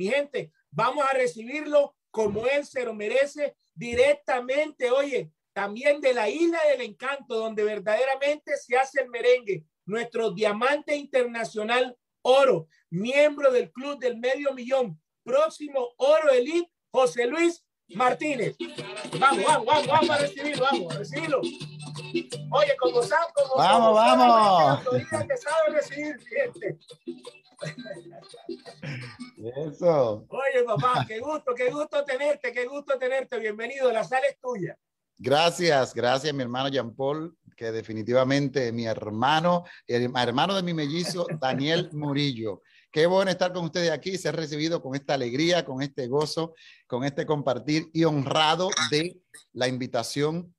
Mi gente, vamos a recibirlo como él se lo merece directamente, oye, también de la isla del encanto, donde verdaderamente se hace el merengue. Nuestro diamante internacional oro, miembro del club del medio millón, próximo oro elite, José Luis Martínez. Vamos, vamos, vamos, vamos a recibirlo, vamos a recibirlo. Oye, como saben, como vamos, vamos. que sabe recibir, gente. Eso. Oye, papá, qué gusto, qué gusto tenerte, qué gusto tenerte. Bienvenido, la sala es tuya. Gracias, gracias, mi hermano Jean Paul, que definitivamente mi hermano, el hermano de mi mellizo, Daniel Murillo. Qué bueno estar con ustedes aquí, ser recibido con esta alegría, con este gozo, con este compartir y honrado de la invitación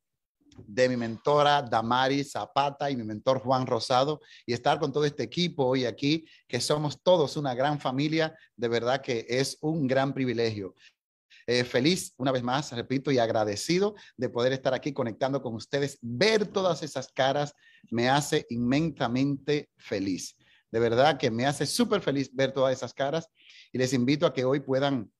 de mi mentora Damari Zapata y mi mentor Juan Rosado y estar con todo este equipo hoy aquí, que somos todos una gran familia, de verdad que es un gran privilegio. Eh, feliz, una vez más, repito, y agradecido de poder estar aquí conectando con ustedes. Ver todas esas caras me hace inmensamente feliz. De verdad que me hace súper feliz ver todas esas caras y les invito a que hoy puedan,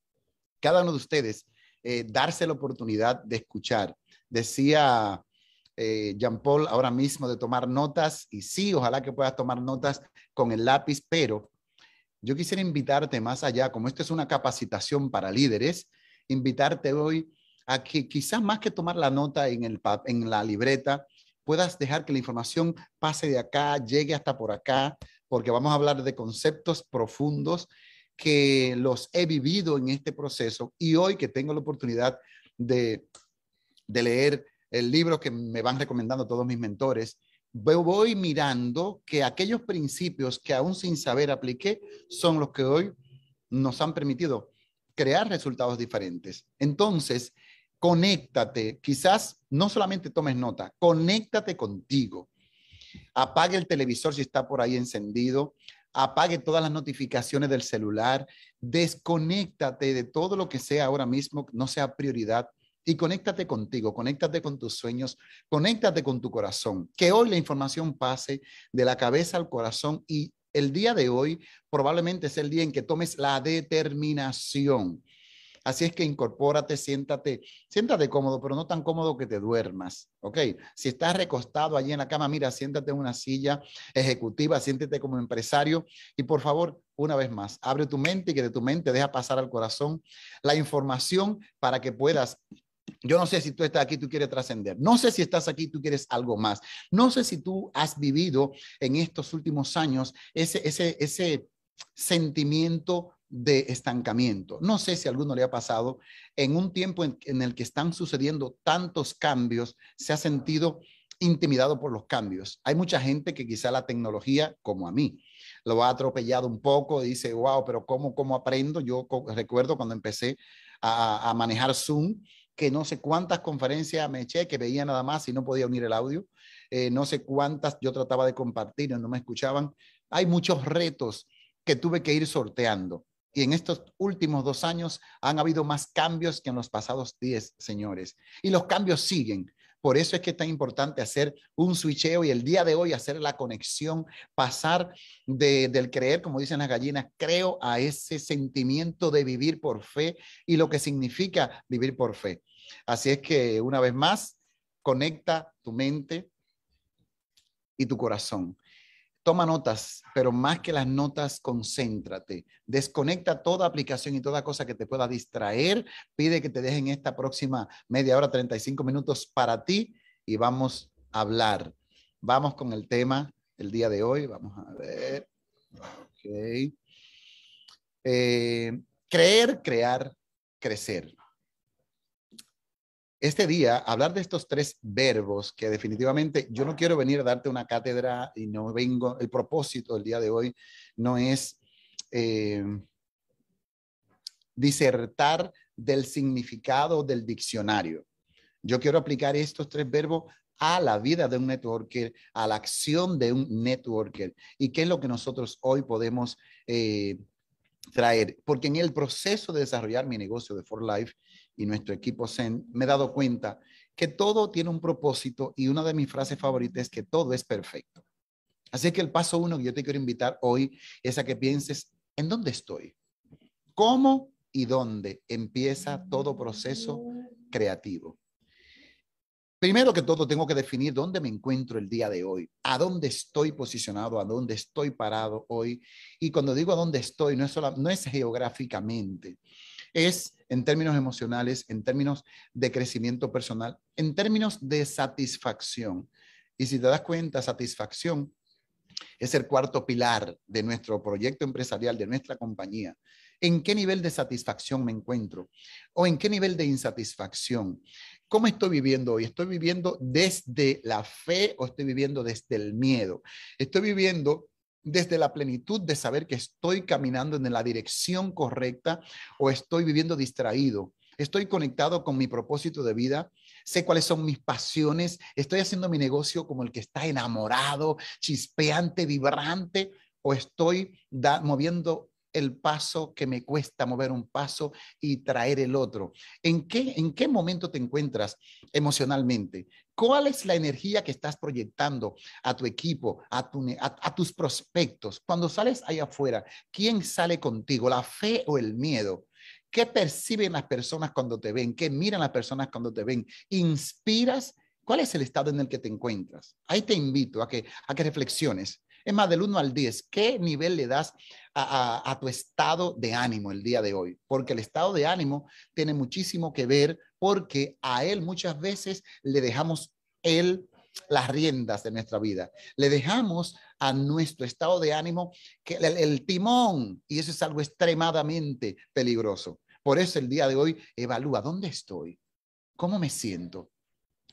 cada uno de ustedes, eh, darse la oportunidad de escuchar. Decía eh, Jean Paul ahora mismo de tomar notas y sí, ojalá que puedas tomar notas con el lápiz, pero yo quisiera invitarte más allá, como esto es una capacitación para líderes, invitarte hoy a que quizás más que tomar la nota en, el, en la libreta, puedas dejar que la información pase de acá, llegue hasta por acá, porque vamos a hablar de conceptos profundos que los he vivido en este proceso y hoy que tengo la oportunidad de, de leer el libro que me van recomendando todos mis mentores, voy mirando que aquellos principios que aún sin saber apliqué son los que hoy nos han permitido crear resultados diferentes. Entonces, conéctate, quizás no solamente tomes nota, conéctate contigo. Apague el televisor si está por ahí encendido, apague todas las notificaciones del celular, desconéctate de todo lo que sea ahora mismo, no sea prioridad y conéctate contigo, conéctate con tus sueños, conéctate con tu corazón. Que hoy la información pase de la cabeza al corazón y el día de hoy probablemente es el día en que tomes la determinación. Así es que incorpórate, siéntate, siéntate cómodo, pero no tan cómodo que te duermas, ¿ok? Si estás recostado allí en la cama, mira, siéntate en una silla ejecutiva, siéntete como empresario y por favor, una vez más, abre tu mente y que de tu mente deja pasar al corazón la información para que puedas yo no sé si tú estás aquí, tú quieres trascender. No sé si estás aquí, tú quieres algo más. No sé si tú has vivido en estos últimos años ese, ese, ese sentimiento de estancamiento. No sé si a alguno le ha pasado en un tiempo en, en, el que están sucediendo tantos cambios, se ha sentido intimidado por los cambios. Hay mucha gente que quizá la tecnología, como a mí, lo ha atropellado un poco, dice, wow, pero ¿cómo, cómo aprendo? Yo recuerdo cuando empecé a, a manejar Zoom, que no sé cuántas conferencias me eché, que veía nada más y no podía unir el audio. Eh, no sé cuántas yo trataba de compartir y no me escuchaban. Hay muchos retos que tuve que ir sorteando. Y en estos últimos dos años han habido más cambios que en los pasados diez, señores. Y los cambios siguen. Por eso es que es tan importante hacer un switcheo y el día de hoy hacer la conexión, pasar de, del creer, como dicen las gallinas, creo a ese sentimiento de vivir por fe y lo que significa vivir por fe. Así es que una vez más, conecta tu mente y tu corazón. Toma notas, pero más que las notas, concéntrate. Desconecta toda aplicación y toda cosa que te pueda distraer. Pide que te dejen esta próxima media hora, 35 minutos para ti y vamos a hablar. Vamos con el tema el día de hoy. Vamos a ver. Eh, creer, crear, crecer este día hablar de estos tres verbos que definitivamente yo no quiero venir a darte una cátedra y no vengo, el propósito del día de hoy no es eh, disertar del significado del diccionario. Yo quiero aplicar estos tres verbos a la vida de un networker, a la acción de un networker. ¿Y qué es lo que nosotros hoy podemos eh, traer? Porque en el proceso de desarrollar mi negocio de For Life, y nuestro equipo Zen, me he dado cuenta que todo tiene un propósito y una de mis frases favoritas es que todo es perfecto. Así que el paso uno que yo te quiero invitar hoy es a que pienses, ¿en dónde estoy? ¿Cómo y dónde empieza todo proceso creativo? Primero que todo, tengo que definir dónde me encuentro el día de hoy, a dónde estoy posicionado, a dónde estoy parado hoy. Y cuando digo a dónde estoy, no es, solo, no es geográficamente, es en términos emocionales, en términos de crecimiento personal, en términos de satisfacción. Y si te das cuenta, satisfacción es el cuarto pilar de nuestro proyecto empresarial, de nuestra compañía. ¿En qué nivel de satisfacción me encuentro? ¿O en qué nivel de insatisfacción? ¿Cómo estoy viviendo hoy? ¿Estoy viviendo desde la fe o estoy viviendo desde el miedo? Estoy viviendo desde la plenitud de saber que estoy caminando en la dirección correcta o estoy viviendo distraído. Estoy conectado con mi propósito de vida, sé cuáles son mis pasiones, estoy haciendo mi negocio como el que está enamorado, chispeante, vibrante, o estoy moviendo el paso que me cuesta mover un paso y traer el otro. ¿En qué, en qué momento te encuentras emocionalmente? ¿Cuál es la energía que estás proyectando a tu equipo, a, tus prospectos? Cuando sales ahí afuera, ¿quién sale contigo? ¿La fe o el miedo? ¿Qué perciben las personas cuando te ven? ¿Qué miran las personas cuando te ven? ¿Inspiras? ¿Cuál es el estado en el que te encuentras? Ahí te invito a que, a que reflexiones. Es más, del 1 al 10, ¿qué nivel le das a, tu estado de ánimo el día de hoy? Porque el estado de ánimo tiene muchísimo que ver porque a él muchas veces le dejamos él las riendas de nuestra vida. Le dejamos a nuestro estado de ánimo que el, timón y eso es algo extremadamente peligroso. Por eso el día de hoy evalúa dónde estoy, cómo me siento,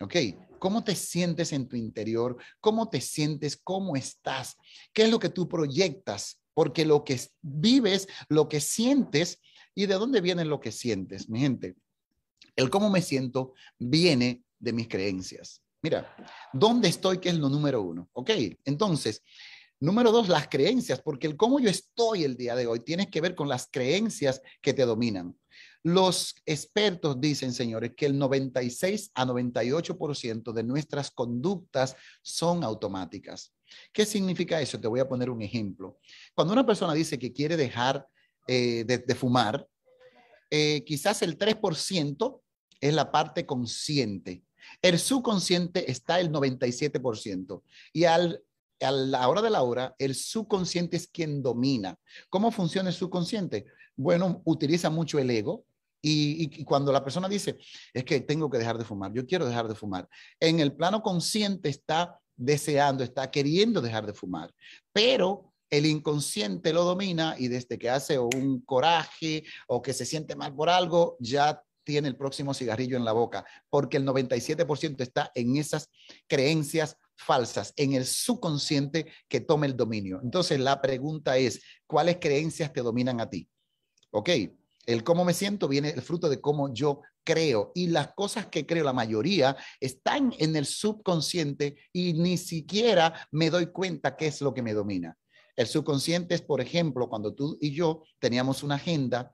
¿ok? ¿Cómo te sientes en tu interior? ¿Cómo te sientes? ¿Cómo estás? ¿Qué es lo que tú proyectas? Porque lo que vives, lo que sientes, ¿y de dónde viene lo que sientes, mi gente? El cómo me siento viene de mis creencias. Mira, ¿dónde estoy? Que es lo número uno. ¿Ok? Entonces, número dos, las creencias, porque el cómo yo estoy el día de hoy tiene que ver con las creencias que te dominan. Los expertos dicen, señores, que el 96 a 98% de nuestras conductas son automáticas. ¿Qué significa eso? Te voy a poner un ejemplo. Cuando una persona dice que quiere dejar eh, de, fumar, eh, quizás el 3% es la parte consciente. El subconsciente está el 97%. Y al a la hora de la hora, el subconsciente es quien domina. ¿Cómo funciona el subconsciente? Bueno, utiliza mucho el ego, y, cuando la persona dice, es que tengo que dejar de fumar, yo quiero dejar de fumar, en el plano consciente está deseando, está queriendo dejar de fumar, pero el inconsciente lo domina y desde que hace un coraje o que se siente mal por algo, ya tiene el próximo cigarrillo en la boca, porque el 97% está en esas creencias falsas, en el subconsciente que toma el dominio. Entonces la pregunta es, ¿cuáles creencias te dominan a ti? ¿Ok? El cómo me siento viene el fruto de cómo yo creo y las cosas que creo, la mayoría, están en el subconsciente y ni siquiera me doy cuenta qué es lo que me domina. El subconsciente es, por ejemplo, cuando tú y yo teníamos una agenda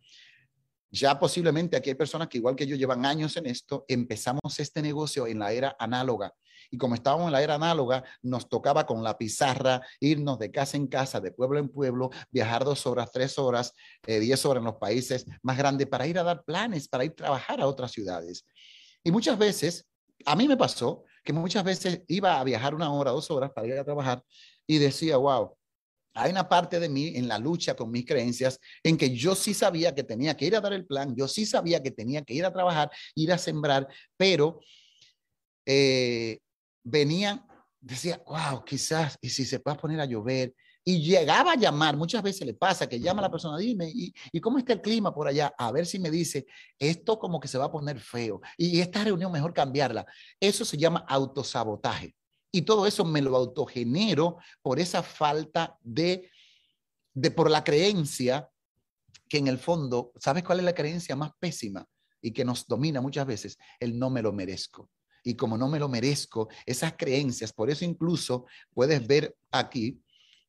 ya posiblemente aquí hay personas que igual que yo llevan años en esto, empezamos este negocio en la era análoga. Y como estábamos en la era análoga, nos tocaba con la pizarra irnos de casa en casa, de pueblo en pueblo, viajar dos horas, tres horas, eh, diez horas en los países más grandes para ir a dar planes, para ir a trabajar a otras ciudades. Y muchas veces, a mí me pasó que muchas veces iba a viajar una hora, dos horas para ir a trabajar y decía, wow, hay una parte de mí en la lucha con mis creencias en que yo sí sabía que tenía que ir a dar el plan, yo sí sabía que tenía que ir a trabajar, ir a sembrar, pero eh, venía, decía, wow, quizás, y si se puede poner a llover, y llegaba a llamar, muchas veces le pasa que llama a la persona, dime, ¿y, ¿y, cómo está el clima por allá? A ver si me dice, esto como que se va a poner feo, y esta reunión mejor cambiarla. Eso se llama autosabotaje. Y todo eso me lo autogenero por esa falta de, de, por la creencia que en el fondo, ¿sabes cuál es la creencia más pésima y que nos domina muchas veces? El no me lo merezco. Y como no me lo merezco, esas creencias, por eso incluso puedes ver aquí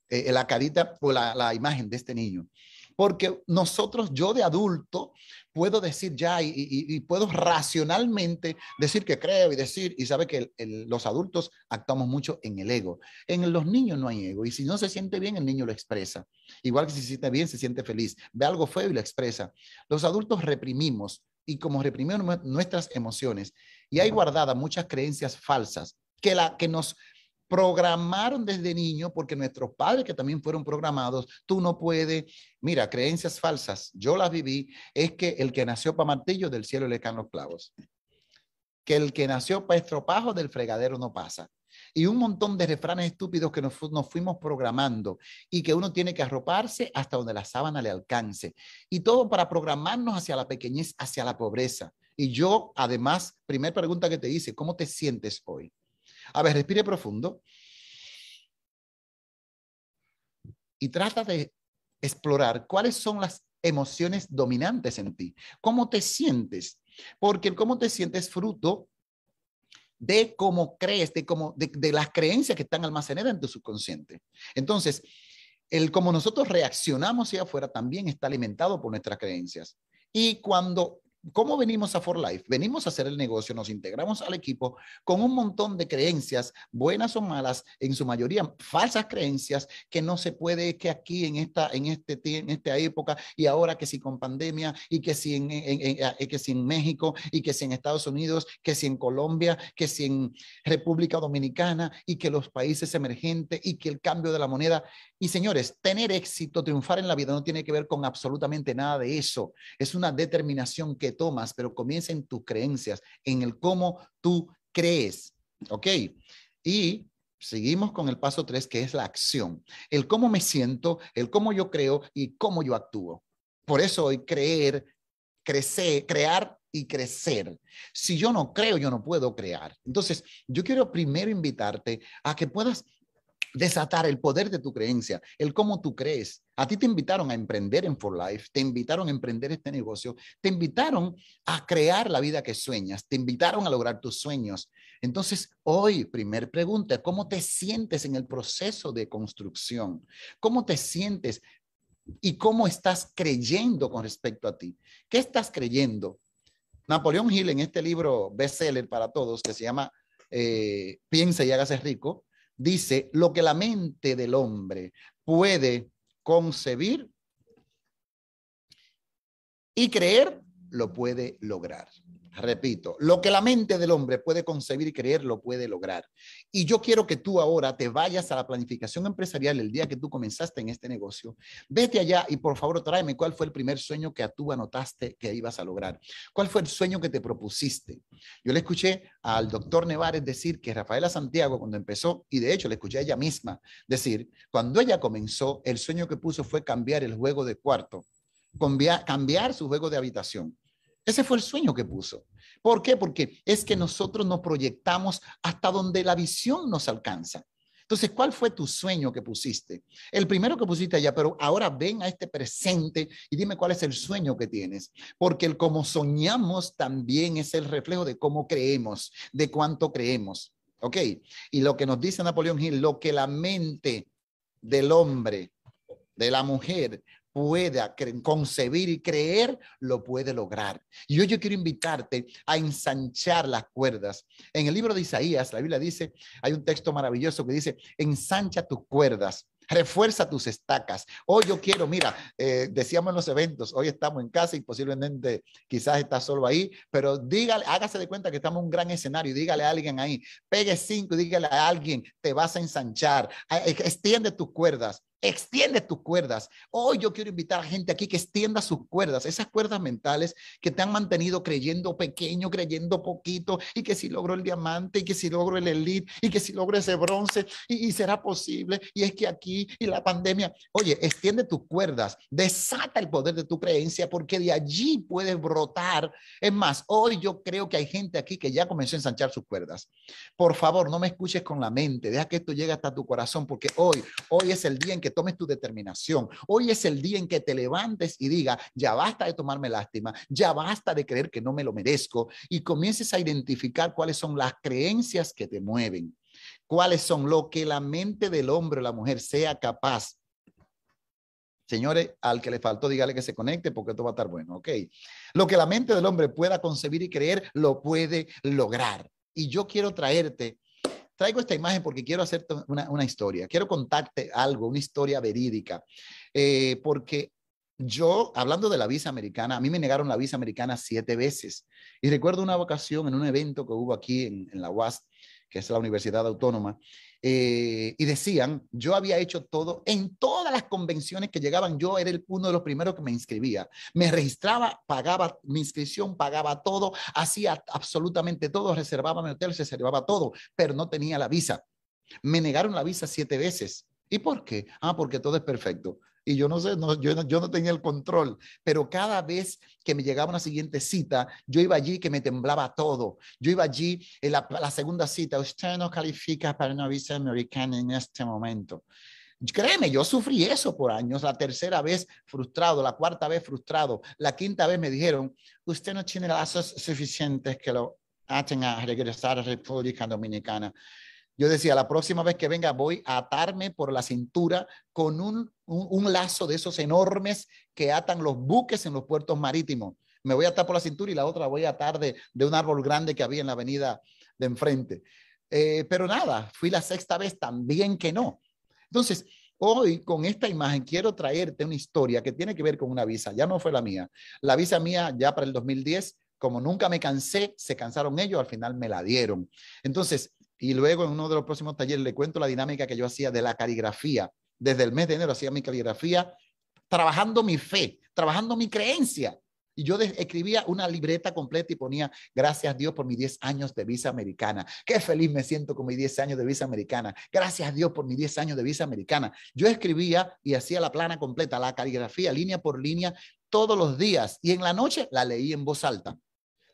eh, la carita o la, la imagen de este niño. Porque nosotros, yo de adulto, puedo decir ya y, puedo racionalmente decir que creo y decir, y sabe que los adultos actuamos mucho en el ego. En los niños no hay ego y si no se siente bien, el niño lo expresa. Igual que si se siente bien, se siente feliz. Ve algo feo y lo expresa. Los adultos reprimimos y como reprimimos nuestras emociones y hay guardadas muchas creencias falsas que, la, que nos programaron desde niño, porque nuestros padres que también fueron programados, tú no puedes, mira, creencias falsas, yo las viví, es que el que nació para martillo del cielo le caen los clavos, que el que nació para estropajo del fregadero no pasa. Y un montón de refranes estúpidos que nos, nos fuimos programando y que uno tiene que arroparse hasta donde la sábana le alcance. Y todo para programarnos hacia la pequeñez, hacia la pobreza. Y yo, además, primera pregunta que te hice, ¿cómo te sientes hoy? A ver, respire profundo. Y trata de explorar cuáles son las emociones dominantes en ti. ¿Cómo te sientes? Porque el cómo te sientes fruto de cómo crees, de, cómo, de, de las creencias que están almacenadas en tu subconsciente. Entonces, el cómo nosotros reaccionamos hacia afuera también está alimentado por nuestras creencias. Y cuando ¿Cómo venimos a For Life? Venimos a hacer el negocio, nos integramos al equipo con un montón de creencias, buenas o malas, en su mayoría falsas creencias, que no se puede, que aquí en esta, en este, en esta época, y ahora que si con pandemia, y que si en, eh, que si en México, y que si en Estados Unidos, que si en Colombia, que si en República Dominicana, y que los países emergentes, y que el cambio de la moneda. Y señores, tener éxito, triunfar en la vida no tiene que ver con absolutamente nada de eso. Es una determinación que tomas, pero comienza en tus creencias, en el cómo tú crees. ¿Ok? Y seguimos con el paso tres, que es la acción. El cómo me siento, el cómo yo creo y cómo yo actúo. Por eso hoy creer, crecer, crear y crecer. Si yo no creo, yo no puedo crear. Entonces, yo quiero primero invitarte a que puedas desatar el poder de tu creencia, el cómo tú crees. A ti te invitaron a emprender en For Life, te invitaron a emprender este negocio, te invitaron a crear la vida que sueñas, te invitaron a lograr tus sueños. Entonces, hoy, primer pregunta, ¿cómo te sientes en el proceso de construcción? ¿Cómo te sientes y cómo estás creyendo con respecto a ti? ¿Qué estás creyendo? Napoleón Hill en este libro bestseller para todos que se llama eh, Piensa y hágase rico, dice, lo que la mente del hombre puede concebir y creer, lo puede lograr. Repito, lo que la mente del hombre puede concebir y creer, lo puede lograr. Y yo quiero que tú ahora te vayas a la planificación empresarial el día que tú comenzaste en este negocio. Vete allá y por favor tráeme cuál fue el primer sueño que tú anotaste que ibas a lograr. ¿Cuál fue el sueño que te propusiste? Yo le escuché al doctor Nevares decir que Rafaela Santiago cuando empezó, y de hecho le escuché a ella misma decir, cuando ella comenzó, el sueño que puso fue cambiar el juego de cuarto, cambiar su juego de habitación. Ese fue el sueño que puso. ¿Por qué? Porque es que nosotros nos proyectamos hasta donde la visión nos alcanza. Entonces, ¿cuál fue tu sueño que pusiste? El primero que pusiste allá, pero ahora ven a este presente y dime cuál es el sueño que tienes. Porque el cómo soñamos también es el reflejo de cómo creemos, de cuánto creemos. ¿Ok? Y lo que nos dice Napoleón Hill, lo que la mente del hombre, de la mujer, pueda concebir y creer, lo puede lograr. Y hoy yo quiero invitarte a ensanchar las cuerdas. En el libro de Isaías, la Biblia dice, hay un texto maravilloso que dice, ensancha tus cuerdas refuerza tus estacas. Hoy yo quiero, mira, eh, decíamos en los eventos, hoy estamos en casa y posiblemente quizás estás solo ahí, pero dígale, hágase de cuenta que estamos en un gran escenario y dígale a alguien ahí, pegue cinco dígale a alguien, te vas a ensanchar, extiende tus cuerdas, Extiende tus cuerdas. Hoy yo quiero invitar a gente aquí que extienda sus cuerdas, esas cuerdas mentales que te han mantenido creyendo pequeño, creyendo poquito, y que si logro el diamante, y que si logro el elite, y que si logro ese bronce, y, y será posible, y es que aquí, y la pandemia, oye, extiende tus cuerdas, desata el poder de tu creencia, porque de allí puedes brotar. Es más, hoy yo creo que hay gente aquí que ya comenzó a ensanchar sus cuerdas. Por favor, no me escuches con la mente, deja que esto llegue hasta tu corazón, porque hoy, hoy es el día en que tomes tu determinación. Hoy es el día en que te levantes y diga, ya basta de tomarme lástima, ya basta de creer que no me lo merezco y comiences a identificar cuáles son las creencias que te mueven, cuáles son lo que la mente del hombre o la mujer sea capaz Señores, al que le faltó, dígale que se conecte porque esto va a estar bueno, ¿ok? Lo que la mente del hombre pueda concebir y creer, lo puede lograr. Y yo quiero traerte, traigo esta imagen porque quiero hacerte una, una historia, quiero contarte algo, una historia verídica, eh, porque yo, hablando de la visa americana, a mí me negaron la visa americana siete veces. Y recuerdo una ocasión en un evento que hubo aquí en, en la UAS, que es la Universidad Autónoma, eh, y decían, yo había hecho todo, en todas las convenciones que llegaban, yo era el, uno de los primeros que me inscribía. Me registraba, pagaba mi inscripción, pagaba todo, hacía absolutamente todo, reservaba mi hotel, reservaba todo, pero no tenía la visa. Me negaron la visa siete veces. ¿Y por qué? Ah, porque todo es perfecto y yo no sé, no, yo, yo no tenía el control, pero cada vez que me llegaba una siguiente cita, yo iba allí que me temblaba todo. Yo iba allí en la, la segunda cita, usted no califica para una visa americana en este momento. Créeme, yo sufrí eso por años, la tercera vez frustrado, la cuarta vez frustrado, la quinta vez me dijeron, usted no tiene lazos suficientes que lo hacen a regresar a República Dominicana. Yo decía, la próxima vez que venga voy a atarme por la cintura con un, un, lazo de esos enormes que atan los buques en los puertos marítimos. Me voy a atar por la cintura y la otra voy a atar de, de un árbol grande que había en la avenida de enfrente. Eh, pero nada, fui la sexta vez también que no. Entonces, hoy con esta imagen quiero traerte una historia que tiene que ver con una visa. Ya no fue la mía. La visa mía ya para el 2010 como nunca me cansé, se cansaron ellos, al final me la dieron. Entonces, y luego en uno de los próximos talleres le cuento la dinámica que yo hacía de la caligrafía. Desde el mes de enero hacía mi caligrafía, trabajando mi fe, trabajando mi creencia. Y yo escribía una libreta completa y ponía, gracias Dios por mis 10 años de visa americana. Qué feliz me siento con mis 10 años de visa americana. Gracias Dios por mis 10 años de visa americana. Yo escribía y hacía la plana completa, la caligrafía, línea por línea, todos los días. Y en la noche la leí en voz alta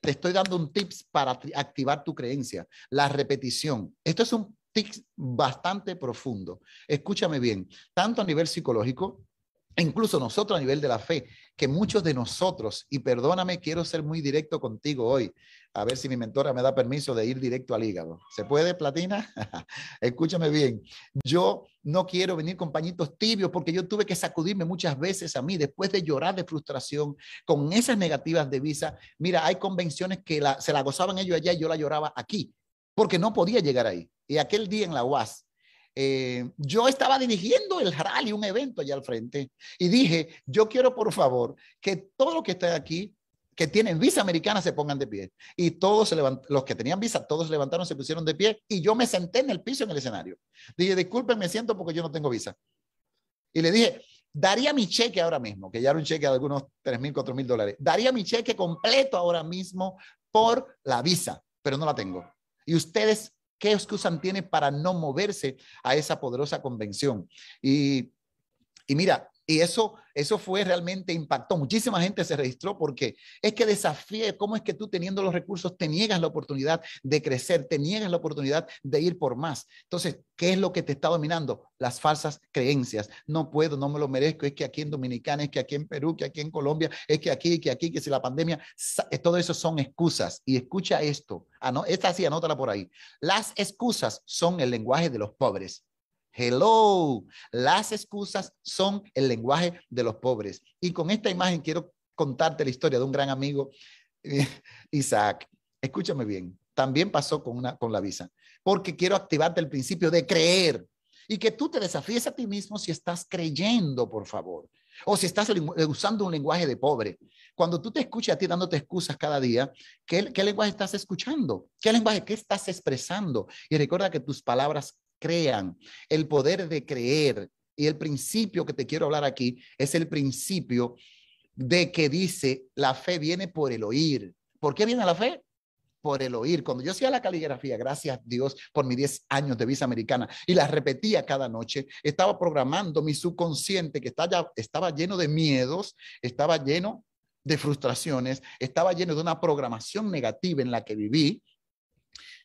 te estoy dando un tips para activar tu creencia, la repetición. Esto es un tips bastante profundo. Escúchame bien, tanto a nivel psicológico, incluso nosotros a nivel de la fe, que muchos de nosotros, y perdóname, quiero ser muy directo contigo hoy, a ver si mi mentora me da permiso de ir directo al hígado. ¿Se puede, Platina? Escúchame bien, yo no quiero venir con pañitos tibios porque yo tuve que sacudirme muchas veces a mí después de llorar de frustración con esas negativas de visa. Mira, hay convenciones que se la gozaban ellos allá y yo la lloraba aquí porque no podía llegar ahí. Y aquel día en la UAS, eh, yo estaba dirigiendo el rally, un evento allá al frente, y dije, yo quiero por favor que todo lo que está aquí, que tienen visa americana, se pongan de pie. Y todos se los que tenían visa, todos se levantaron, se pusieron de pie, y yo me senté en el piso en el escenario. Dije, disculpen, me siento porque yo no tengo visa. Y le dije, daría mi cheque ahora mismo, que ya era un cheque de algunos 3 mil, 4 mil dólares, daría mi cheque completo ahora mismo por la visa, pero no la tengo. Y ustedes ¿Qué excusa tiene para no moverse a esa poderosa convención? Y, y mira, y eso, eso fue realmente impactó. Muchísima gente se registró porque es que desafíe cómo es que tú teniendo los recursos te niegas la oportunidad de crecer, te niegas la oportunidad de ir por más. Entonces, ¿qué es lo que te está dominando? Las falsas creencias. No puedo, no me lo merezco. Es que aquí en Dominicana, es que aquí en Perú, que aquí en Colombia, es que aquí, que aquí, que si la pandemia, eh, todo eso son excusas. Y escucha esto. Ah, no, esta sí, anótala por ahí. Las excusas son el lenguaje de los pobres. Hello, las excusas son el lenguaje de los pobres. Y con esta imagen quiero contarte la historia de un gran amigo, Isaac. Escúchame bien, también pasó con, una, con la visa, porque quiero activarte el principio de creer y que tú te desafíes a ti mismo si estás creyendo, por favor, o si estás usando un lenguaje de pobre. Cuando tú te escuchas a ti dándote excusas cada día, ¿qué, ¿qué, lenguaje estás escuchando? ¿Qué lenguaje, qué estás expresando? Y recuerda que tus palabras crean, el poder de creer. Y el principio que te quiero hablar aquí es el principio de que dice, la fe viene por el oír. ¿Por qué viene la fe? Por el oír. Cuando yo hacía la caligrafía, gracias Dios por mis 10 años de visa americana, y la repetía cada noche, estaba programando mi subconsciente que estaba, estaba lleno de miedos, estaba lleno de frustraciones, estaba lleno de una programación negativa en la que viví,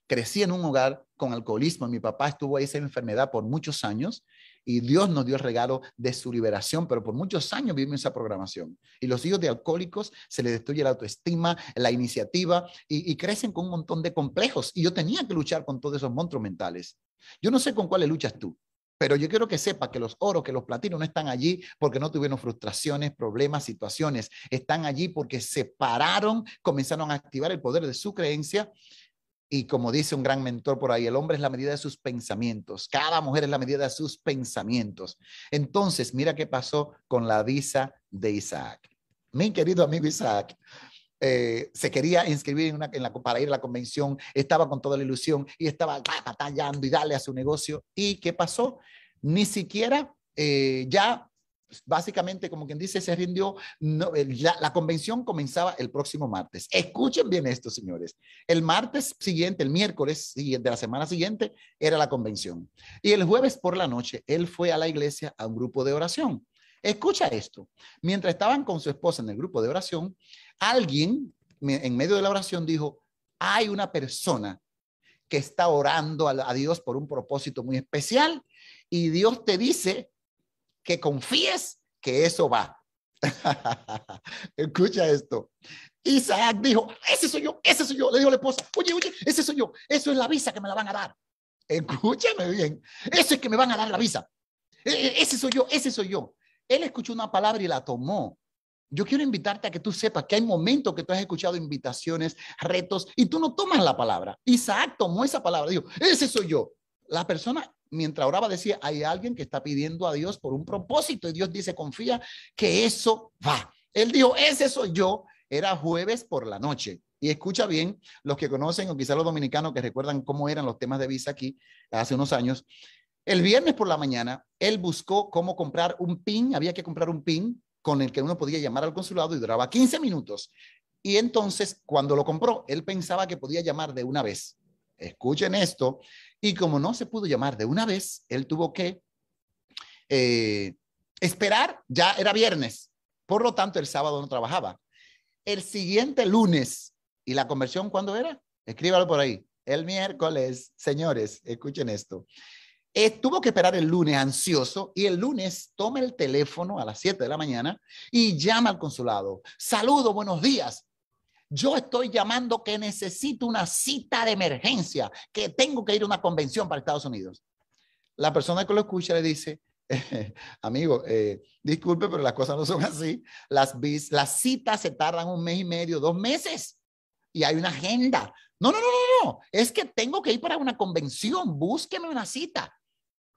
crecí en un hogar con alcoholismo. Mi papá estuvo ahí esa enfermedad por muchos años y Dios nos dio el regalo de su liberación, pero por muchos años vivimos esa programación. Y los hijos de alcohólicos se les destruye la autoestima, la iniciativa y, crecen con un montón de complejos. Y yo tenía que luchar con todos esos monstruos mentales. Yo no sé con cuáles luchas tú. Pero yo quiero que sepa que los oros, que los platinos no están allí porque no tuvieron frustraciones, problemas, situaciones. Están allí porque se pararon, comenzaron a activar el poder de su creencia. Y como dice un gran mentor por ahí, el hombre es la medida de sus pensamientos. Cada mujer es la medida de sus pensamientos. Entonces, mira qué pasó con la visa de Isaac. Mi querido amigo Isaac, eh, se quería inscribir para ir a la convención, estaba con toda la ilusión y estaba batallando y darle a su negocio. ¿Y qué pasó? Ni siquiera eh, ya básicamente, como quien dice, se rindió. No, la convención comenzaba el próximo martes. Escuchen bien esto, señores. El martes siguiente, el miércoles de la semana siguiente, era la convención. Y el jueves por la noche, él fue a la iglesia a un grupo de oración. Escucha esto. Mientras estaban con su esposa en el grupo de oración, alguien en medio de la oración dijo, hay una persona que está orando a, Dios por un propósito muy especial y Dios te dice que confíes que eso va. Escucha esto. Isaac dijo, ese soy yo, ese soy yo. Le dijo la esposa, oye, oye, ese soy yo. Eso es la visa que me la van a dar. Escúchame bien. Eso es que me van a dar la visa. E, e, ese soy yo, ese soy yo. Él escuchó una palabra y la tomó. Yo quiero invitarte a que tú sepas que hay momentos que tú has escuchado invitaciones, retos, y tú no tomas la palabra. Isaac tomó esa palabra, dijo, ese soy yo. La persona, mientras oraba, decía, hay alguien que está pidiendo a Dios por un propósito, y Dios dice, confía que eso va. Él dijo, ese soy yo. Era jueves por la noche. Y escucha bien, los que conocen, o quizás los dominicanos que recuerdan cómo eran los temas de visa aquí hace unos años, el viernes por la mañana, él buscó cómo comprar un PIN, había que comprar un PIN con el que uno podía llamar al consulado y duraba 15 minutos. Y entonces, cuando lo compró, él pensaba que podía llamar de una vez. Escuchen esto. Y como no se pudo llamar de una vez, él tuvo que eh, esperar, ya era viernes. Por lo tanto, el sábado no trabajaba. El siguiente lunes, ¿y la conversión cuándo era? Escríbalo por ahí. El miércoles, señores, escuchen esto. Eh, tuvo que esperar el lunes ansioso y el lunes toma el teléfono a las 7 de la mañana y llama al consulado. Saludo, buenos días. Yo estoy llamando que necesito una cita de emergencia, que tengo que ir a una convención para Estados Unidos. La persona que lo escucha le dice, amigo, eh, disculpe, pero las cosas no son así. Las, citas se tardan un mes y medio, dos meses, y hay una agenda. No, no, no, no, no. Es que tengo que ir para una convención. Búsqueme una cita.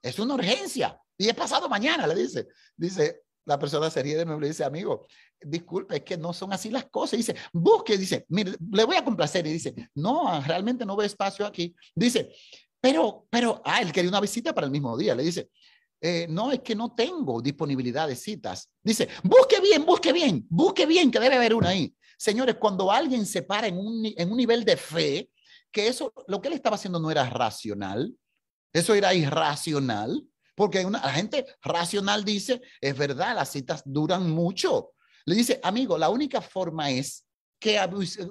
Es una urgencia. Y he pasado mañana, le dice. Dice, la persona se ríe de nuevo le dice, amigo, disculpe, es que no son así las cosas. Dice, busque, dice, mire, le voy a complacer. Y dice, no, realmente no ve espacio aquí. Dice, pero, pero, ah, él quería una visita para el mismo día. Le dice, eh, no, es que no tengo disponibilidad de citas. Dice, busque bien, busque bien, busque bien, que debe haber una ahí. Señores, cuando alguien se para en un, en un nivel de fe, que eso, lo que él estaba haciendo no era racional, eso era irracional, porque una, la gente racional dice, es verdad, las citas duran mucho. Le dice, amigo, la única forma es que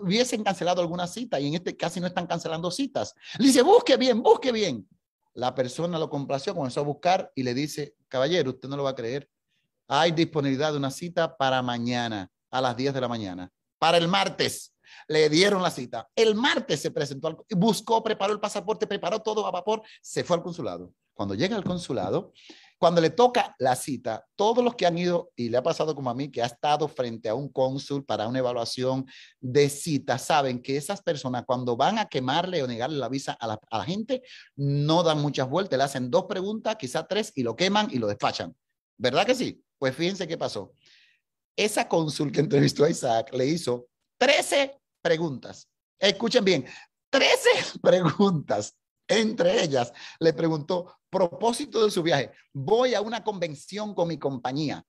hubiesen cancelado alguna cita y en este caso no están cancelando citas. Le dice, busque bien, busque bien. La persona lo complació, comenzó a buscar y le dice, caballero, usted no lo va a creer. Hay disponibilidad de una cita para mañana a las 10 de la mañana, para el martes. Le dieron la cita. El martes se presentó, buscó, preparó el pasaporte, preparó todo a vapor, se fue al consulado. Cuando llega al consulado, cuando le toca la cita, todos los que han ido, y le ha pasado como a mí, que ha estado frente a un cónsul para una evaluación de cita, saben que esas personas cuando van a quemarle o negarle la visa a la, a la gente, no dan muchas vueltas, le hacen dos preguntas, quizás tres, y lo queman y lo despachan. ¿Verdad que sí? Pues fíjense qué pasó. Esa cónsul que entrevistó a Isaac le hizo 13 preguntas. Escuchen bien, 13 preguntas. Entre ellas, le preguntó, propósito de su viaje, voy a una convención con mi compañía.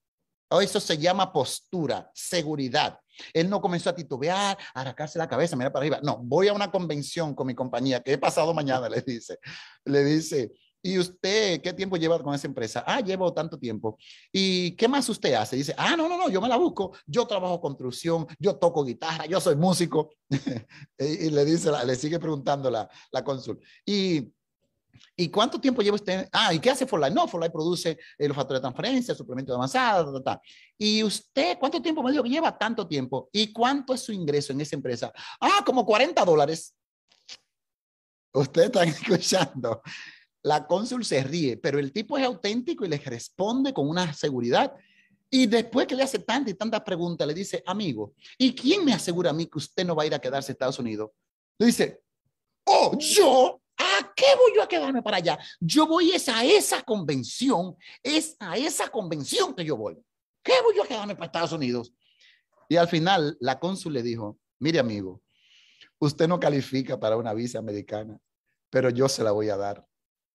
Eso se llama postura, seguridad. Él no comenzó a titubear, a arracarse la cabeza, mira para arriba. No, voy a una convención con mi compañía, que he pasado mañana, le dice. Le dice, ¿Y usted qué tiempo lleva con esa empresa? Ah, llevo tanto tiempo. ¿Y qué más usted hace? Dice, ah, no, no, no, yo me la busco. Yo trabajo construcción, yo toco guitarra, yo soy músico. y, le dice, le sigue preguntando la, la cónsul. Y ¿Y cuánto tiempo lleva usted? Ah, ¿y qué hace Forlight? No, Forlight produce eh, los factores de transferencia, suplemento de avanzada, ta, ¿Y usted cuánto tiempo me dijo que lleva? Tanto tiempo. ¿Y cuánto es su ingreso en esa empresa? Ah, como 40 dólares. Usted está escuchando. la cónsul se ríe, pero el tipo es auténtico y le responde con una seguridad. Y después que le hace tantas y tantas preguntas, le dice, amigo, ¿y quién me asegura a mí que usted no va a ir a quedarse en Estados Unidos? Le dice, oh, yo, ¿a qué voy yo a quedarme para allá? Yo voy a esa convención, es a esa convención que yo voy. ¿Qué voy yo a quedarme para Estados Unidos? Y al final la cónsul le dijo, mire amigo, usted no califica para una visa americana, pero yo se la voy a dar.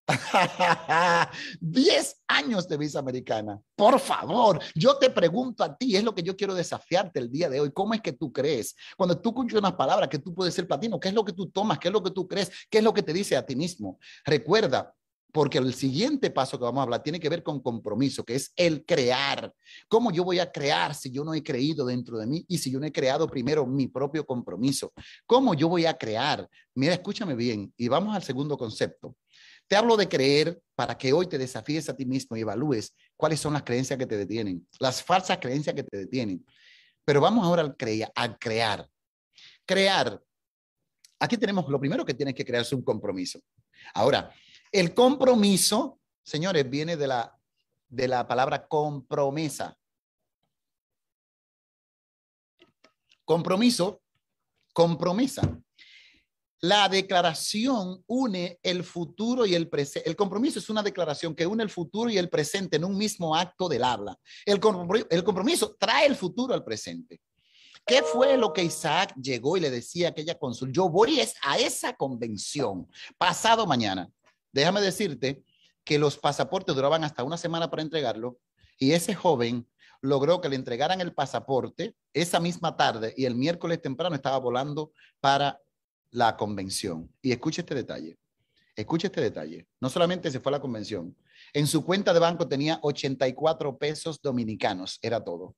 10 años de visa americana. Por favor, yo te pregunto a ti, es lo que yo quiero desafiarte el día de hoy. ¿Cómo es que tú crees? Cuando tú escuchas unas palabras que tú puedes ser platino, ¿qué es lo que tú tomas? ¿Qué es lo que tú crees? ¿Qué es lo que te dice a ti mismo? Recuerda, porque el siguiente paso que vamos a hablar tiene que ver con compromiso, que es el crear. ¿Cómo yo voy a crear si yo no he creído dentro de mí y si yo no he creado primero mi propio compromiso? ¿Cómo yo voy a crear? Mira, escúchame bien y vamos al segundo concepto. Te hablo de creer para que hoy te desafíes a ti mismo y evalúes cuáles son las creencias que te detienen, las falsas creencias que te detienen. Pero vamos ahora al, crear. Crear. Aquí tenemos lo primero que tienes que crear es un compromiso. Ahora, el compromiso, señores, viene de la, de la palabra compromesa. Compromiso, compromesa. La declaración une el futuro y el presente. El compromiso es una declaración que une el futuro y el presente en un mismo acto del habla. El, el compromiso trae el futuro al presente. ¿Qué fue lo que Isaac llegó y le decía a aquella consul? Yo voy a esa convención pasado mañana. Déjame decirte que los pasaportes duraban hasta una semana para entregarlo y ese joven logró que le entregaran el pasaporte esa misma tarde y el miércoles temprano estaba volando para la convención. Y escuche este detalle. Escuche este detalle. No solamente se fue a la convención. En su cuenta de banco tenía 84 pesos dominicanos. Era todo.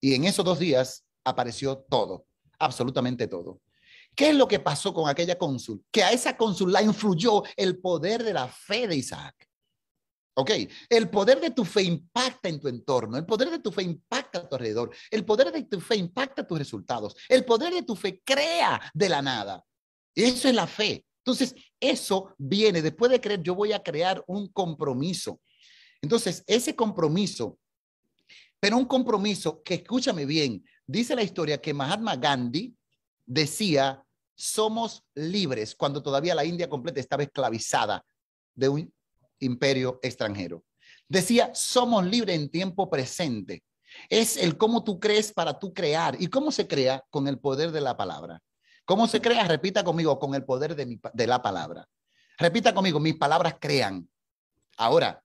Y en esos dos días apareció todo. Absolutamente todo. ¿Qué es lo que pasó con aquella cónsul? Que a esa cónsul la influyó el poder de la fe de Isaac. ¿Ok? El poder de tu fe impacta en tu entorno, el poder de tu fe impacta a tu alrededor, el poder de tu fe impacta tus resultados, el poder de tu fe crea de la nada. Eso es la fe. Entonces, eso viene, después de creer, yo voy a crear un compromiso. Entonces, ese compromiso, pero un compromiso que, escúchame bien, dice la historia que Mahatma Gandhi decía, somos libres cuando todavía la India completa estaba esclavizada de un imperio extranjero. Decía, somos libres en tiempo presente. Es el cómo tú crees para tú crear. ¿Y cómo se crea? Con el poder de la palabra. ¿Cómo se crea? Repita conmigo, con el poder de, de la palabra. Repita conmigo, mis palabras crean. Ahora,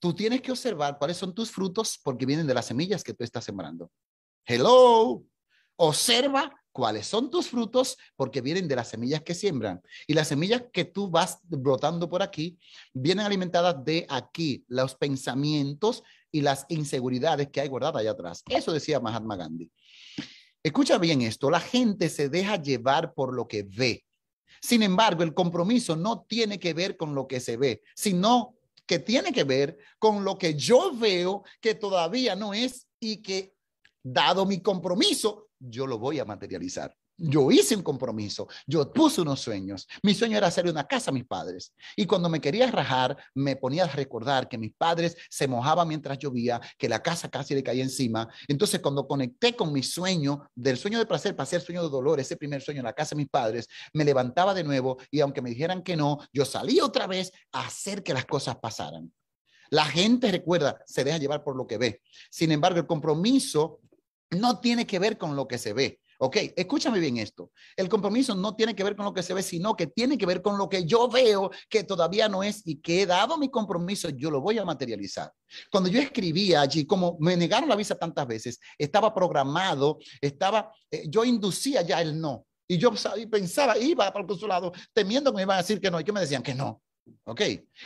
tú tienes que observar cuáles son tus frutos porque vienen de las semillas que tú estás sembrando. Hello. Observa cuáles son tus frutos, porque vienen de las semillas que siembran. Y las semillas que tú vas brotando por aquí, vienen alimentadas de aquí, los pensamientos y las inseguridades que hay guardadas allá atrás. Eso decía Mahatma Gandhi. Escucha bien esto, la gente se deja llevar por lo que ve. Sin embargo, el compromiso no tiene que ver con lo que se ve, sino que tiene que ver con lo que yo veo que todavía no es y que, dado mi compromiso, yo lo voy a materializar. Yo hice un compromiso, yo puse unos sueños. Mi sueño era hacer una casa a mis padres. Y cuando me quería rajar, me ponía a recordar que mis padres se mojaban mientras llovía, que la casa casi le caía encima. Entonces, cuando conecté con mi sueño, del sueño de placer, pasé al sueño de dolor, ese primer sueño en la casa de mis padres, me levantaba de nuevo y aunque me dijeran que no, yo salí otra vez a hacer que las cosas pasaran. La gente recuerda, se deja llevar por lo que ve. Sin embargo, el compromiso no tiene que ver con lo que se ve. Ok, escúchame bien esto. El compromiso no tiene que ver con lo que se ve, sino que tiene que ver con lo que yo veo que todavía no es y que he dado mi compromiso, yo lo voy a materializar. Cuando yo escribía allí, como me negaron la visa tantas veces, estaba programado, estaba, eh, yo inducía ya el no. Y yo pensaba, iba para el consulado temiendo que me iban a decir que no y que me decían que no. Ok,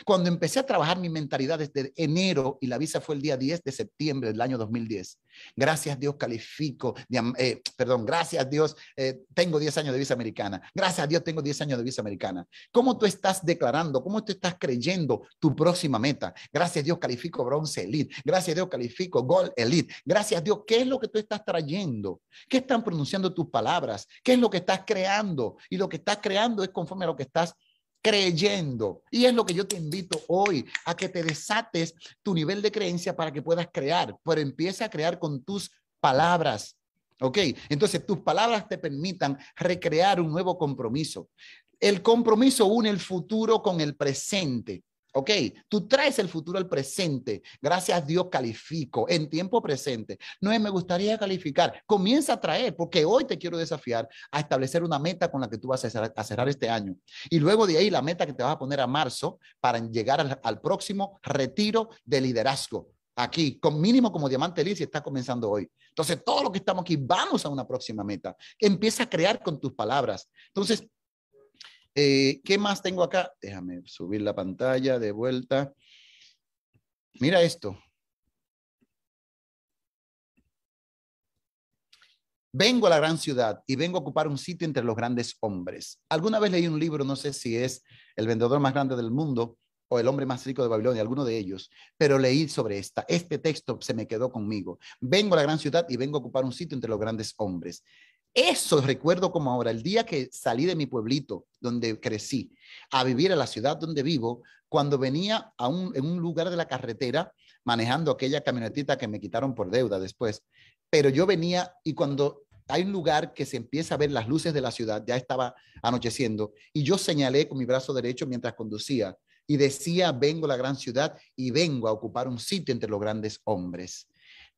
cuando empecé a trabajar mi mentalidad desde enero y la visa fue el día 10 de septiembre del año 2010, gracias Dios califico, eh, perdón, gracias Dios eh, tengo 10 años de visa americana, gracias a Dios tengo 10 años de visa americana. ¿Cómo tú estás declarando, cómo tú estás creyendo tu próxima meta? Gracias Dios califico bronce elite, gracias Dios califico gold elite, gracias Dios, ¿qué es lo que tú estás trayendo? ¿Qué están pronunciando tus palabras? ¿Qué es lo que estás creando? Y lo que estás creando es conforme a lo que estás creyendo. Y es lo que yo te invito hoy, a que te desates tu nivel de creencia para que puedas crear, pero empieza a crear con tus palabras. ¿Ok? Entonces tus palabras te permitan recrear un nuevo compromiso. El compromiso une el futuro con el presente. Ok, tú traes el futuro al presente. Gracias a Dios califico en tiempo presente. No es me gustaría calificar. Comienza a traer, porque hoy te quiero desafiar a establecer una meta con la que tú vas a cerrar, este año. Y luego de ahí la meta que te vas a poner a marzo para llegar al, próximo retiro de liderazgo. Aquí, con mínimo como diamante Liz, está comenzando hoy. Entonces, todo lo que estamos aquí, vamos a una próxima meta. Empieza a crear con tus palabras. Entonces, eh, ¿Qué más tengo acá? Déjame subir la pantalla de vuelta. Mira esto. Vengo a la gran ciudad y vengo a ocupar un sitio entre los grandes hombres. Alguna vez leí un libro, no sé si es El vendedor más grande del mundo o El hombre más rico de Babilonia, alguno de ellos, pero leí sobre esta. Este texto se me quedó conmigo. Vengo a la gran ciudad y vengo a ocupar un sitio entre los grandes hombres. Eso recuerdo como ahora, el día que salí de mi pueblito, donde crecí, a vivir a la ciudad donde vivo, cuando venía a en un lugar de la carretera manejando aquella camionetita que me quitaron por deuda después, pero yo venía y cuando hay un lugar que se empieza a ver las luces de la ciudad, ya estaba anocheciendo, y yo señalé con mi brazo derecho mientras conducía y decía, vengo a la gran ciudad y vengo a ocupar un sitio entre los grandes hombres.